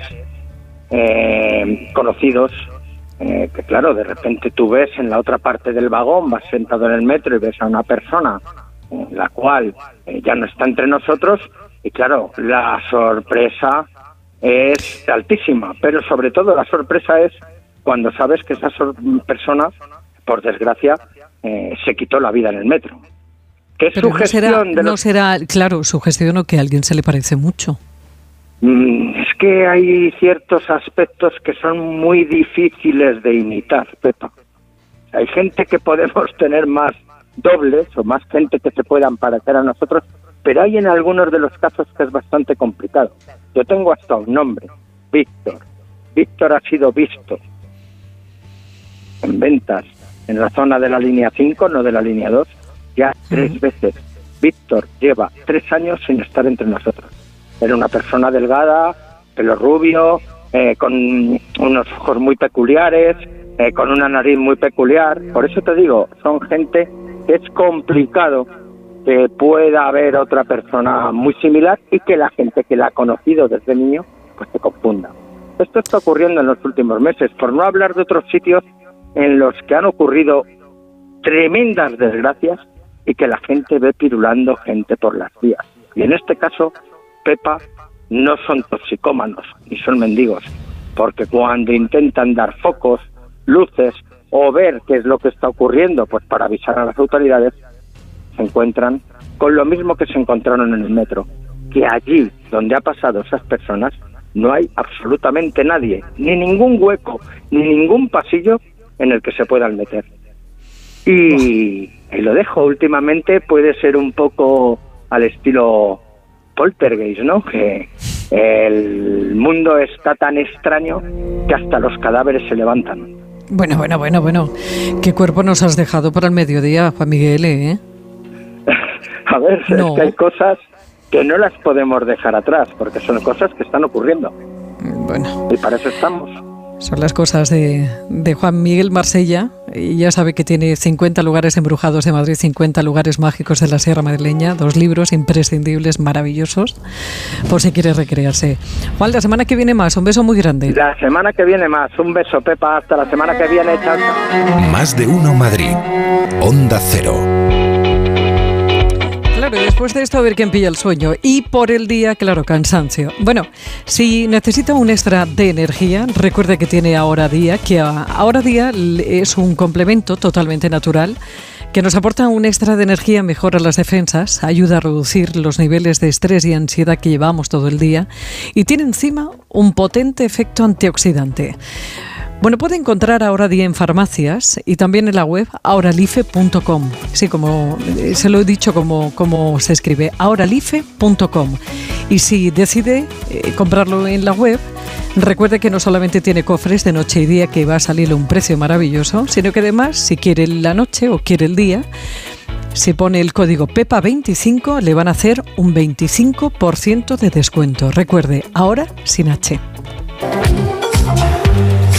eh, conocidos, eh, que claro, de repente tú ves en la otra parte del vagón, vas sentado en el metro y ves a una persona, la cual eh, ya no está entre nosotros, y claro, la sorpresa es altísima, pero sobre todo la sorpresa es cuando sabes que esa persona, por desgracia, eh, se quitó la vida en el metro. ¿Qué pero no será, no será, claro, sugestión o que a alguien se le parece mucho. Mm, es que hay ciertos aspectos que son muy difíciles de imitar, Pepa. Hay gente que podemos tener más dobles o más gente que se puedan parecer a nosotros, pero hay en algunos de los casos que es bastante complicado. Yo tengo hasta un nombre, Víctor. Víctor ha sido visto en ventas en la zona de la línea 5, no de la línea 2, ya tres veces. Víctor lleva tres años sin estar entre nosotros. Era una persona delgada, pelo rubio, eh, con unos ojos muy peculiares, eh, con una nariz muy peculiar. Por eso te digo, son gente que es complicado que pueda haber otra persona muy similar y que la gente que la ha conocido desde niño pues se confunda. Esto está ocurriendo en los últimos meses, por no hablar de otros sitios en los que han ocurrido tremendas desgracias y que la gente ve pirulando gente por las vías. Y en este caso Pepa no son toxicómanos ni son mendigos, porque cuando intentan dar focos, luces o ver qué es lo que está ocurriendo, pues para avisar a las autoridades, se encuentran con lo mismo que se encontraron en el metro, que allí donde ha pasado esas personas no hay absolutamente nadie, ni ningún hueco, ni ningún pasillo en el que se puedan meter. Y, y lo dejo, últimamente puede ser un poco al estilo poltergeist, ¿no? Que el mundo está tan extraño que hasta los cadáveres se levantan. Bueno, bueno, bueno, bueno. ¿Qué cuerpo nos has dejado para el mediodía, Juan Miguel, eh? A ver, es que hay cosas que no las podemos dejar atrás, porque son cosas que están ocurriendo. Bueno. Y para eso estamos. Son las cosas de, Juan Miguel Marsella. Y ya sabe que tiene 50 lugares embrujados de Madrid, 50 lugares mágicos de la Sierra Madrileña, dos libros imprescindibles, maravillosos, por si quiere recrearse. Juan, la semana que viene más, un beso muy grande. La semana que viene más, un beso, Pepa, hasta la semana que viene, chao. Más de uno Madrid, Onda Cero. Después de esto a ver quién pilla el sueño. Y por el día, claro, cansancio. Bueno, si necesita un extra de energía, recuerde que tiene Ahora Día, que Ahora Día es un complemento totalmente natural que nos aporta un extra de energía, mejora las defensas, ayuda a reducir los niveles de estrés y ansiedad que llevamos todo el día y tiene encima un potente efecto antioxidante. Bueno, puede encontrar ahora día en farmacias y también en la web auralife.com. Sí, como eh, se lo he dicho como, como se escribe, auralife.com. Y si decide eh, comprarlo en la web, Recuerde que no solamente tiene cofres de noche y día que va a salir un precio maravilloso, sino que además, si quiere la noche o quiere el día, si pone el código PEPA25 le van a hacer un 25% de descuento. Recuerde, ahora sin H.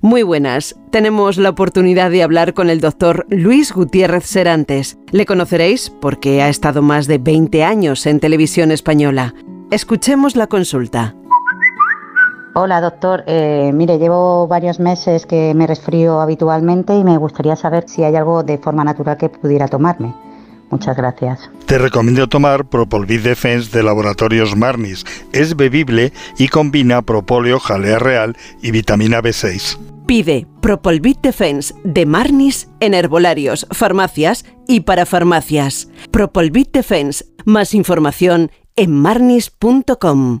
Muy buenas. Tenemos la oportunidad de hablar con el doctor Luis Gutiérrez Serantes. Le conoceréis porque ha estado más de 20 años en televisión española. Escuchemos la consulta. Hola doctor, eh, mire, llevo varios meses que me resfrío habitualmente y me gustaría saber si hay algo de forma natural que pudiera tomarme. Muchas gracias. Te recomiendo tomar Propolvid Defense de Laboratorios Marnis. Es bebible y combina propóleo, jalea real y vitamina B6. Pide Propolvit Defense de Marnis en herbolarios, farmacias y para farmacias. Propolvit Defense. Más información en marnis.com.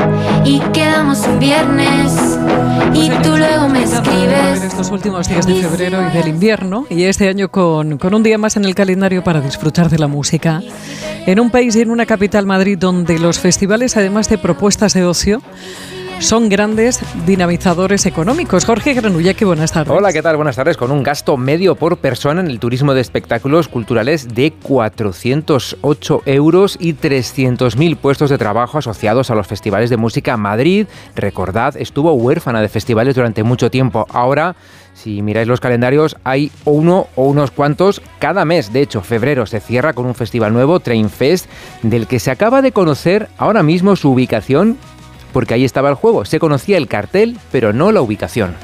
y quedamos un viernes, y tú luego me En escribes. estos últimos días de febrero y del invierno, y este año con, con un día más en el calendario para disfrutar de la música. En un país y en una capital, Madrid, donde los festivales, además de propuestas de ocio, son grandes dinamizadores económicos. Jorge Granulla, qué buenas tardes. Hola, ¿qué tal? Buenas tardes. Con un gasto medio por persona en el turismo de espectáculos culturales de 408 euros y 300.000 puestos de trabajo asociados a los festivales de música. Madrid, recordad, estuvo huérfana de festivales durante mucho tiempo. Ahora... Si miráis los calendarios, hay uno o unos cuantos cada mes. De hecho, febrero se cierra con un festival nuevo, Train Fest, del que se acaba de conocer ahora mismo su ubicación, porque ahí estaba el juego. Se conocía el cartel, pero no la ubicación.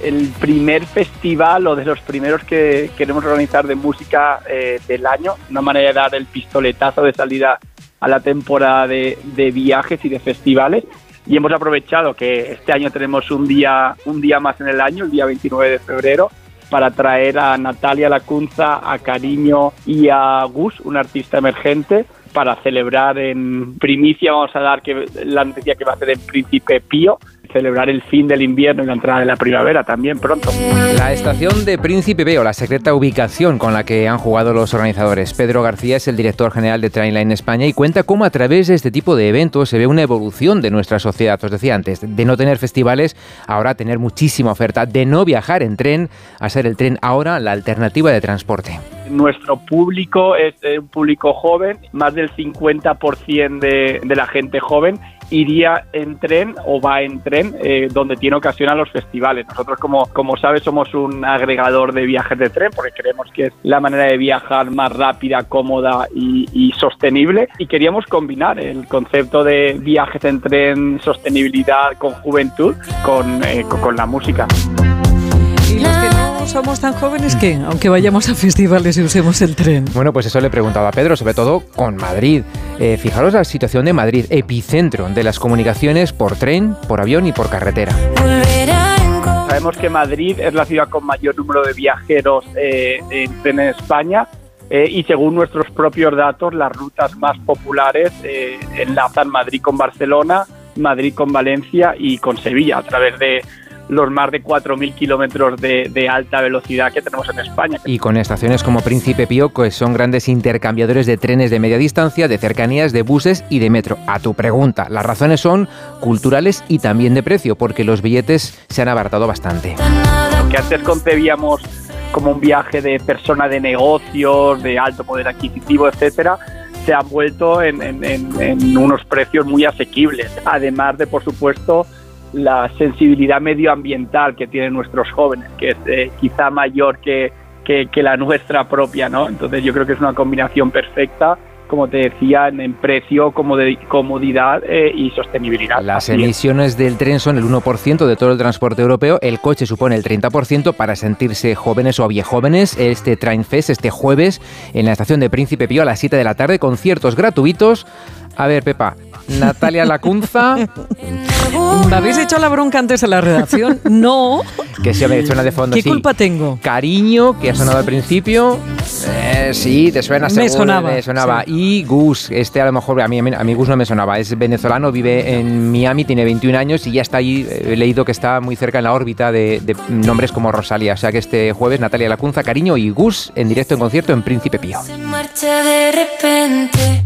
el primer festival o de los primeros que queremos organizar de música eh, del año, una manera de dar el pistoletazo de salida a la temporada de, de viajes y de festivales. Y hemos aprovechado que este año tenemos un día, un día más en el año, el día 29 de febrero, para traer a Natalia Lacunza, a Cariño y a Gus, un artista emergente, para celebrar en primicia, vamos a dar que la noticia que va a ser en Príncipe Pío, celebrar el fin del invierno y la entrada de la primavera también pronto. La estación de Príncipe Veo, la secreta ubicación con la que han jugado los organizadores. Pedro García es el director general de Trainline España y cuenta cómo a través de este tipo de eventos se ve una evolución de nuestra sociedad. Os decía antes, de no tener festivales, ahora tener muchísima oferta, de no viajar en tren, a ser el tren ahora la alternativa de transporte. Nuestro público es eh, un público joven, más del 50% de, de la gente joven iría en tren o va en tren eh, donde tiene ocasión a los festivales. Nosotros, como, como sabes, somos un agregador de viajes de tren porque creemos que es la manera de viajar más rápida, cómoda y, sostenible. Y queríamos combinar el concepto de viajes en tren, sostenibilidad con juventud, con, eh, con la música. Y los que no somos tan jóvenes que, aunque vayamos a festivales y usemos el tren. Bueno, pues eso le he preguntado a Pedro, sobre todo con Madrid. Eh, fijaros la situación de Madrid, epicentro de las comunicaciones por tren, por avión y por carretera. Sabemos que Madrid es la ciudad con mayor número de viajeros eh, en tren en España. eh, y según nuestros propios datos, las rutas más populares eh, enlazan Madrid con Barcelona, Madrid con Valencia y con Sevilla a través de los más de 4.000 kilómetros de, de, alta velocidad que tenemos en España. Y con estaciones como Príncipe Pío, que son grandes intercambiadores de trenes de media distancia, de cercanías, de buses y de metro. A tu pregunta, las razones son culturales y también de precio, porque los billetes se han abaratado bastante. Lo que antes concebíamos como un viaje de persona de negocios, de alto poder adquisitivo, etcétera, se han vuelto en, en, en, unos precios muy asequibles. Además de, por supuesto, la sensibilidad medioambiental que tienen nuestros jóvenes, que es eh, quizá mayor que, que, que, la nuestra propia, ¿no? Entonces yo creo que es una combinación perfecta como te decía, en, precio, comodidad eh, y sostenibilidad. Las emisiones del tren son el 1% de todo el transporte europeo, el coche supone el 30% para sentirse jóvenes o viejóvenes. Este Train Fest, este jueves, en la estación de Príncipe Pío a las 7 de la tarde, conciertos gratuitos. A ver, Pepa, Natalia Lacunza. ¿Me habéis hecho la bronca antes en la redacción? No. Que se me suena de fondo. ¿Qué culpa tengo? Cariño, que ha sonado al principio. Eh, sí, te suena Me sonaba. Me sonaba. Y Gus, este a lo mejor a mí, a mí Gus no me sonaba. Es venezolano, vive en Miami, tiene 21 años y ya está ahí. He leído que está muy cerca en la órbita de, de nombres como Rosalía. O sea que este jueves Natalia Lacunza, Cariño y Gus en directo en concierto en Príncipe Pío. de repente.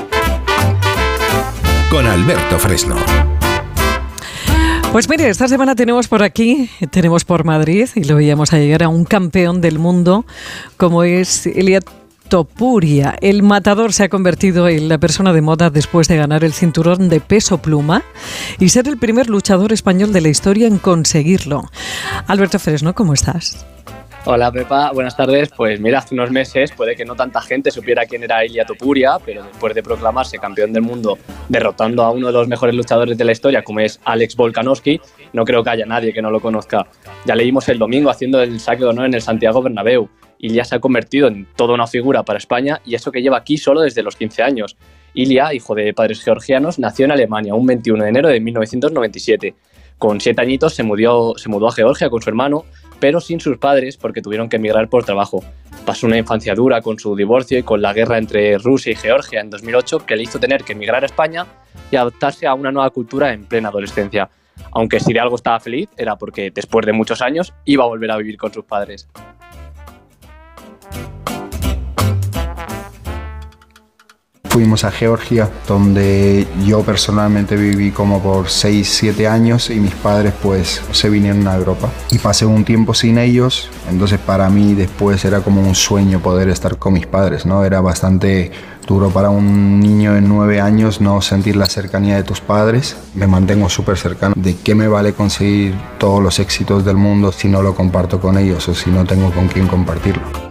con Alberto Fresno. Pues mire, esta semana tenemos por aquí, tenemos por Madrid, y lo veíamos a llegar a un campeón del mundo como es Elia Topuria. El matador se ha convertido en la persona de moda después de ganar el cinturón de peso pluma y ser el primer luchador español de la historia en conseguirlo. Alberto Fresno, ¿cómo estás? Hola Pepa, buenas tardes. Pues mira, hace unos meses puede que no tanta gente supiera quién era Ilia Topuria, pero después de proclamarse campeón del mundo derrotando a uno de los mejores luchadores de la historia, como es Alex Volkanovski, no creo que haya nadie que no lo conozca. Ya leímos el domingo haciendo el saque de honor en el Santiago Bernabéu ya se ha convertido en toda una figura para España y eso que lleva aquí solo desde los 15 años. Ilia, hijo de padres georgianos, nació en Alemania un 21 de enero de 1997. Con siete añitos se mudó, se mudó a Georgia con su hermano pero sin sus padres porque tuvieron que emigrar por trabajo. Pasó una infancia dura con su divorcio y con la guerra entre Rusia y Georgia en 2008 que le hizo tener que emigrar a España y adaptarse a una nueva cultura en plena adolescencia. Aunque si de algo estaba feliz era porque después de muchos años iba a volver a vivir con sus padres. Fuimos a Georgia, donde yo personalmente viví como por 6, 7 años y mis padres pues se vinieron a Europa. Y pasé un tiempo sin ellos, entonces para mí después era como un sueño poder estar con mis padres, ¿no? Era bastante duro para un niño de 9 años no sentir la cercanía de tus padres. Me mantengo súper cercano. ¿De qué me vale conseguir todos los éxitos del mundo si no lo comparto con ellos o si no tengo con quién compartirlo?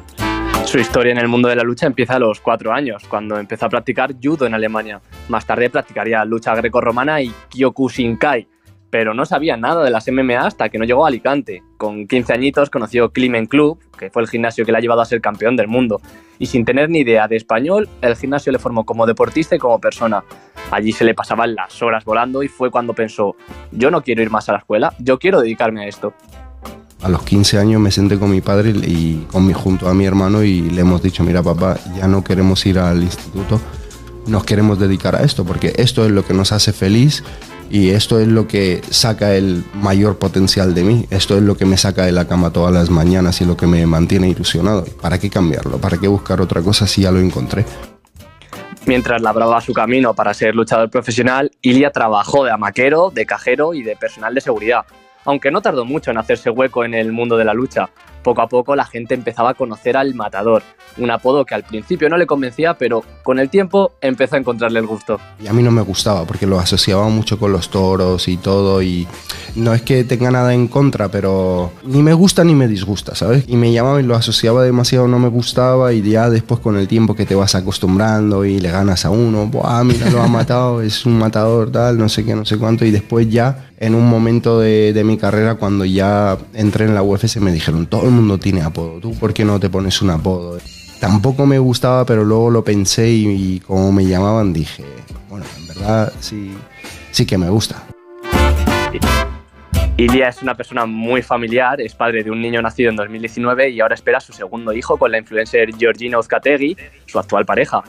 Su historia en el mundo de la lucha empieza a los cuatro años, cuando empezó a practicar judo en Alemania. Más tarde practicaría lucha grecorromana y kyokushinkai, pero no sabía nada de las MMA hasta que no llegó a Alicante. Con 15 añitos conoció Climen Club, que fue el gimnasio que le ha llevado a ser campeón del mundo. Y sin tener ni idea de español, el gimnasio le formó como deportista y como persona. Allí se le pasaban las horas volando y fue cuando pensó, yo no quiero ir más a la escuela, yo quiero dedicarme a esto. A los 15 años me senté con mi padre y con mi, junto a mi hermano y le hemos dicho, mira papá, ya no queremos ir al instituto, nos queremos dedicar a esto, porque esto es lo que nos hace feliz y esto es lo que saca el mayor potencial de mí, esto es lo que me saca de la cama todas las mañanas y lo que me mantiene ilusionado. ¿Para qué cambiarlo? ¿Para qué buscar otra cosa si ya lo encontré? Mientras labraba su camino para ser luchador profesional, Ilia trabajó de amaquero, de cajero y de personal de seguridad aunque no tardó mucho en hacerse hueco en el mundo de la lucha. Poco a poco la gente empezaba a conocer al matador, un apodo que al principio no le convencía, pero con el tiempo empezó a encontrarle el gusto. Y a mí no me gustaba porque lo asociaba mucho con los toros y todo y no es que tenga nada en contra, pero ni me gusta ni me disgusta, ¿sabes? Y me llamaba y lo asociaba demasiado, no me gustaba y ya después con el tiempo que te vas acostumbrando y le ganas a uno, Buah, mira, lo ha matado, es un matador tal, no sé qué, no sé cuánto y después ya en un momento de, de mi carrera cuando ya entré en la UFC me dijeron, todo el mundo tiene apodo, ¿tú por qué no te pones un apodo? Tampoco me gustaba, pero luego lo pensé y, como me llamaban dije, bueno, en verdad sí, sí que me gusta. Ilia es una persona muy familiar, es padre de un niño nacido en 2019 y ahora espera su segundo hijo con la influencer Georgina Uzcategui, su actual pareja.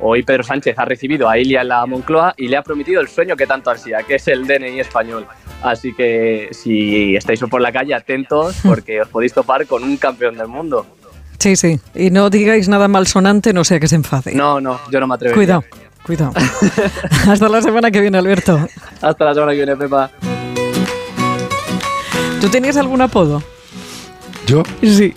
Hoy Pedro Sánchez ha recibido a Ilia en la Moncloa y le ha prometido el sueño que tanto ansía, que es el DNI español. Así que si estáis por la calle, atentos porque os podéis topar con un campeón del mundo. Sí, sí. Y no digáis nada malsonante, no sea que se enfade. No, no, yo no me atrevo. Cuidado, cuidado. Hasta la semana que viene, Alberto. Hasta la semana que viene, Pepa. ¿Tú tenías algún apodo? ¿Yo? Sí.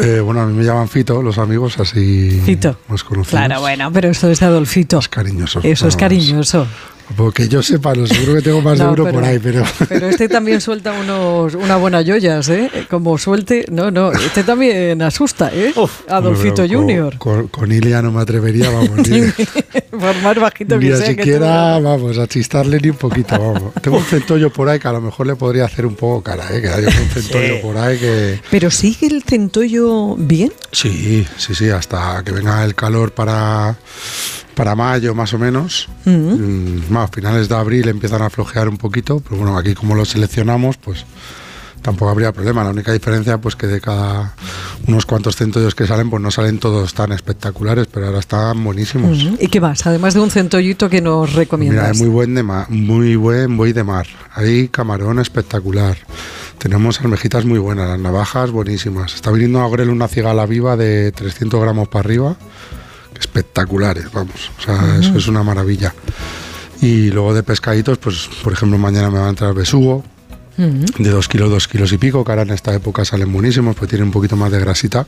Eh, bueno, a mí me llaman Fito, los amigos, así Fito. más conocidos. Claro, bueno, pero eso es Adolfito. Es cariñoso. Eso es cariñoso. Porque yo sepa, lo seguro que tengo más de No, uno pero- por ahí, pero... Pero este también suelta unos, una buena joyas, ¿eh? Como suelte. No, no, este también asusta, ¿eh? Adolfito Junior. Con, con, con Ilia no me atrevería, vamos, ni, Por más bajito ni que sea. que siquiera, vamos, a chistarle ni un poquito, vamos. Tengo un centollo por ahí que a lo mejor le podría hacer un poco cara, ¿eh? Que hay un centollo por ahí que... Pero sigue el centollo bien. Sí, sí, sí, hasta que venga el calor para, para mayo más o menos. Mm, más, a finales de abril empiezan a flojear un poquito, pero bueno, aquí como lo seleccionamos, pues tampoco habría problema. La única diferencia, pues que de cada unos cuantos centollos que salen, pues no salen todos tan espectaculares, pero ahora están buenísimos. Ujú. ¿Y qué más? Además de un centollito que nos Mira, recomiendas. es muy buen de ma- muy buen buey de mar. Hay camarón espectacular. Tenemos almejitas muy buenas, las navajas buenísimas. Está viniendo a Grel una cigala viva de 300 gramos para arriba, espectaculares, vamos. O sea, eso es una maravilla. Y luego de pescaditos, pues por ejemplo mañana me va a entrar besugo, Ujú. de 2 kilos, 2 kilos y pico, que ahora en esta época salen buenísimos, pues tienen un poquito más de grasita.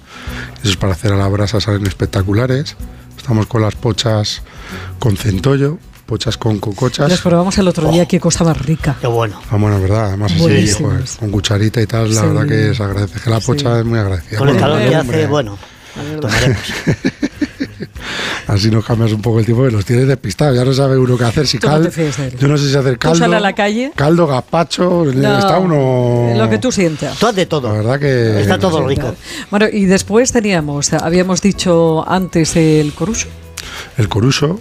Esos para hacer a la brasa salen espectaculares. Estamos con las pochas con centollo, pochas con cocochas. Las probamos el otro día, qué cosa más rica. Qué bueno. Ah, bueno, verdad, además así, joder, con cucharita y tal, la Sí. verdad que se agradece. Que la pocha es muy agradecida. Con el Bueno, calor que hace, bueno, tomaremos. Así nos cambias un poco el tiempo, que los tienes despistados, ya no sabe uno qué hacer. Si Tú no yo no sé si hacer caldo, sal a la calle. caldo, gazpacho, No, está uno... Lo que tú sientas. Tú haz de todo. La verdad que... Está todo rico. Bueno, y después teníamos, habíamos dicho antes el corucho. El coruso,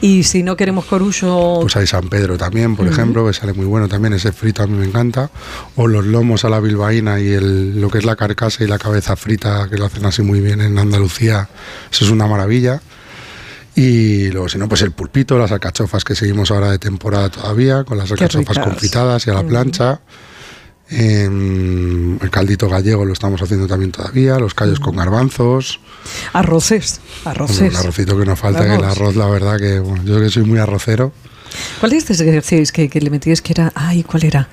Y si no queremos corucho, pues hay San Pedro también, por ejemplo, que sale muy bueno también, ese frito a mí me encanta. O los lomos a la bilbaína y el, lo que es la carcasa y la cabeza frita, que lo hacen así muy bien en Andalucía, eso es una maravilla. Y luego, si no, pues el pulpito, las alcachofas que seguimos ahora de temporada todavía, con las alcachofas confitadas y a la Mm. plancha. Em, el caldito gallego lo estamos haciendo también todavía, los callos con garbanzos. arroces. Bueno, Arroces. el arrocito que nos falta, que el arroz, la verdad que bueno, yo que soy muy arrocero. ¿Cuál es ese que decíais que, que le metíais que era, ay, cuál era?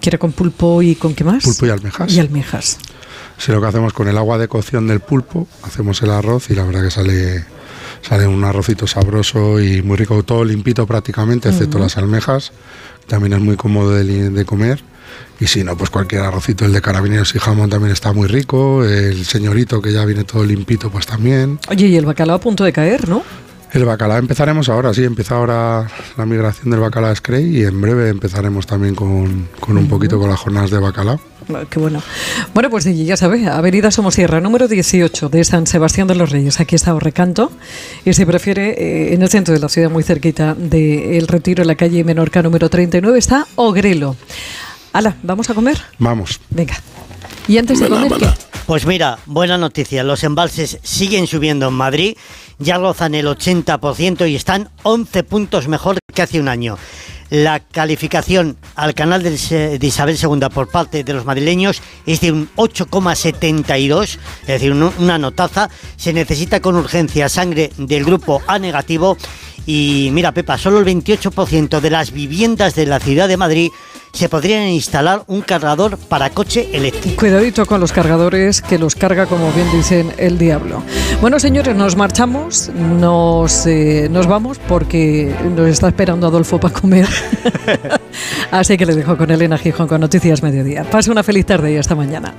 Que era con pulpo y con qué más? Pulpo y almejas. Y almejas. Si lo que hacemos con el agua de cocción del pulpo, hacemos el arroz y la verdad que sale, sale un arrocito sabroso y muy rico, todo limpito prácticamente, excepto las almejas. También es muy cómodo de comer. Y si no, pues cualquier arrocito, el de carabineros y jamón también está muy rico. El señorito que ya viene todo limpito, pues también. Oye, y el bacalao a punto de caer, ¿no? El bacalao empezaremos ahora, sí, empieza ahora la migración del bacalao a Scray y en breve empezaremos también con, con un poquito con las jornadas de bacalao. Qué bueno. Bueno, pues ya sabe, Avenida Somosierra, número 18 de San Sebastián de los Reyes. Aquí está Recanto. Y si prefiere, eh, en el centro de la ciudad, muy cerquita del Retiro, en la calle Menorca número 39, está Ogrelo. Ala, ¿vamos a comer? Vamos. Venga. Y antes de comer, ¿qué? Pues mira, buena noticia. Los embalses siguen subiendo en Madrid, ya rozan el 80% y están 11 puntos mejor que hace un año. La calificación al canal de Isabel II por parte de los madrileños es de un 8,72, es decir, un- una notaza. Se necesita con urgencia sangre del grupo A negativo. Y mira, Pepa, solo el 28% de las viviendas de la ciudad de Madrid se podría instalar un cargador para coche eléctrico. Cuidadito con los cargadores, que los carga, como bien dicen, el diablo. Bueno, señores, nos marchamos, nos, eh, nos vamos porque nos está esperando Adolfo para comer. Así que le dejo con Elena Gijón con Noticias Mediodía. Pase una feliz tarde y hasta mañana.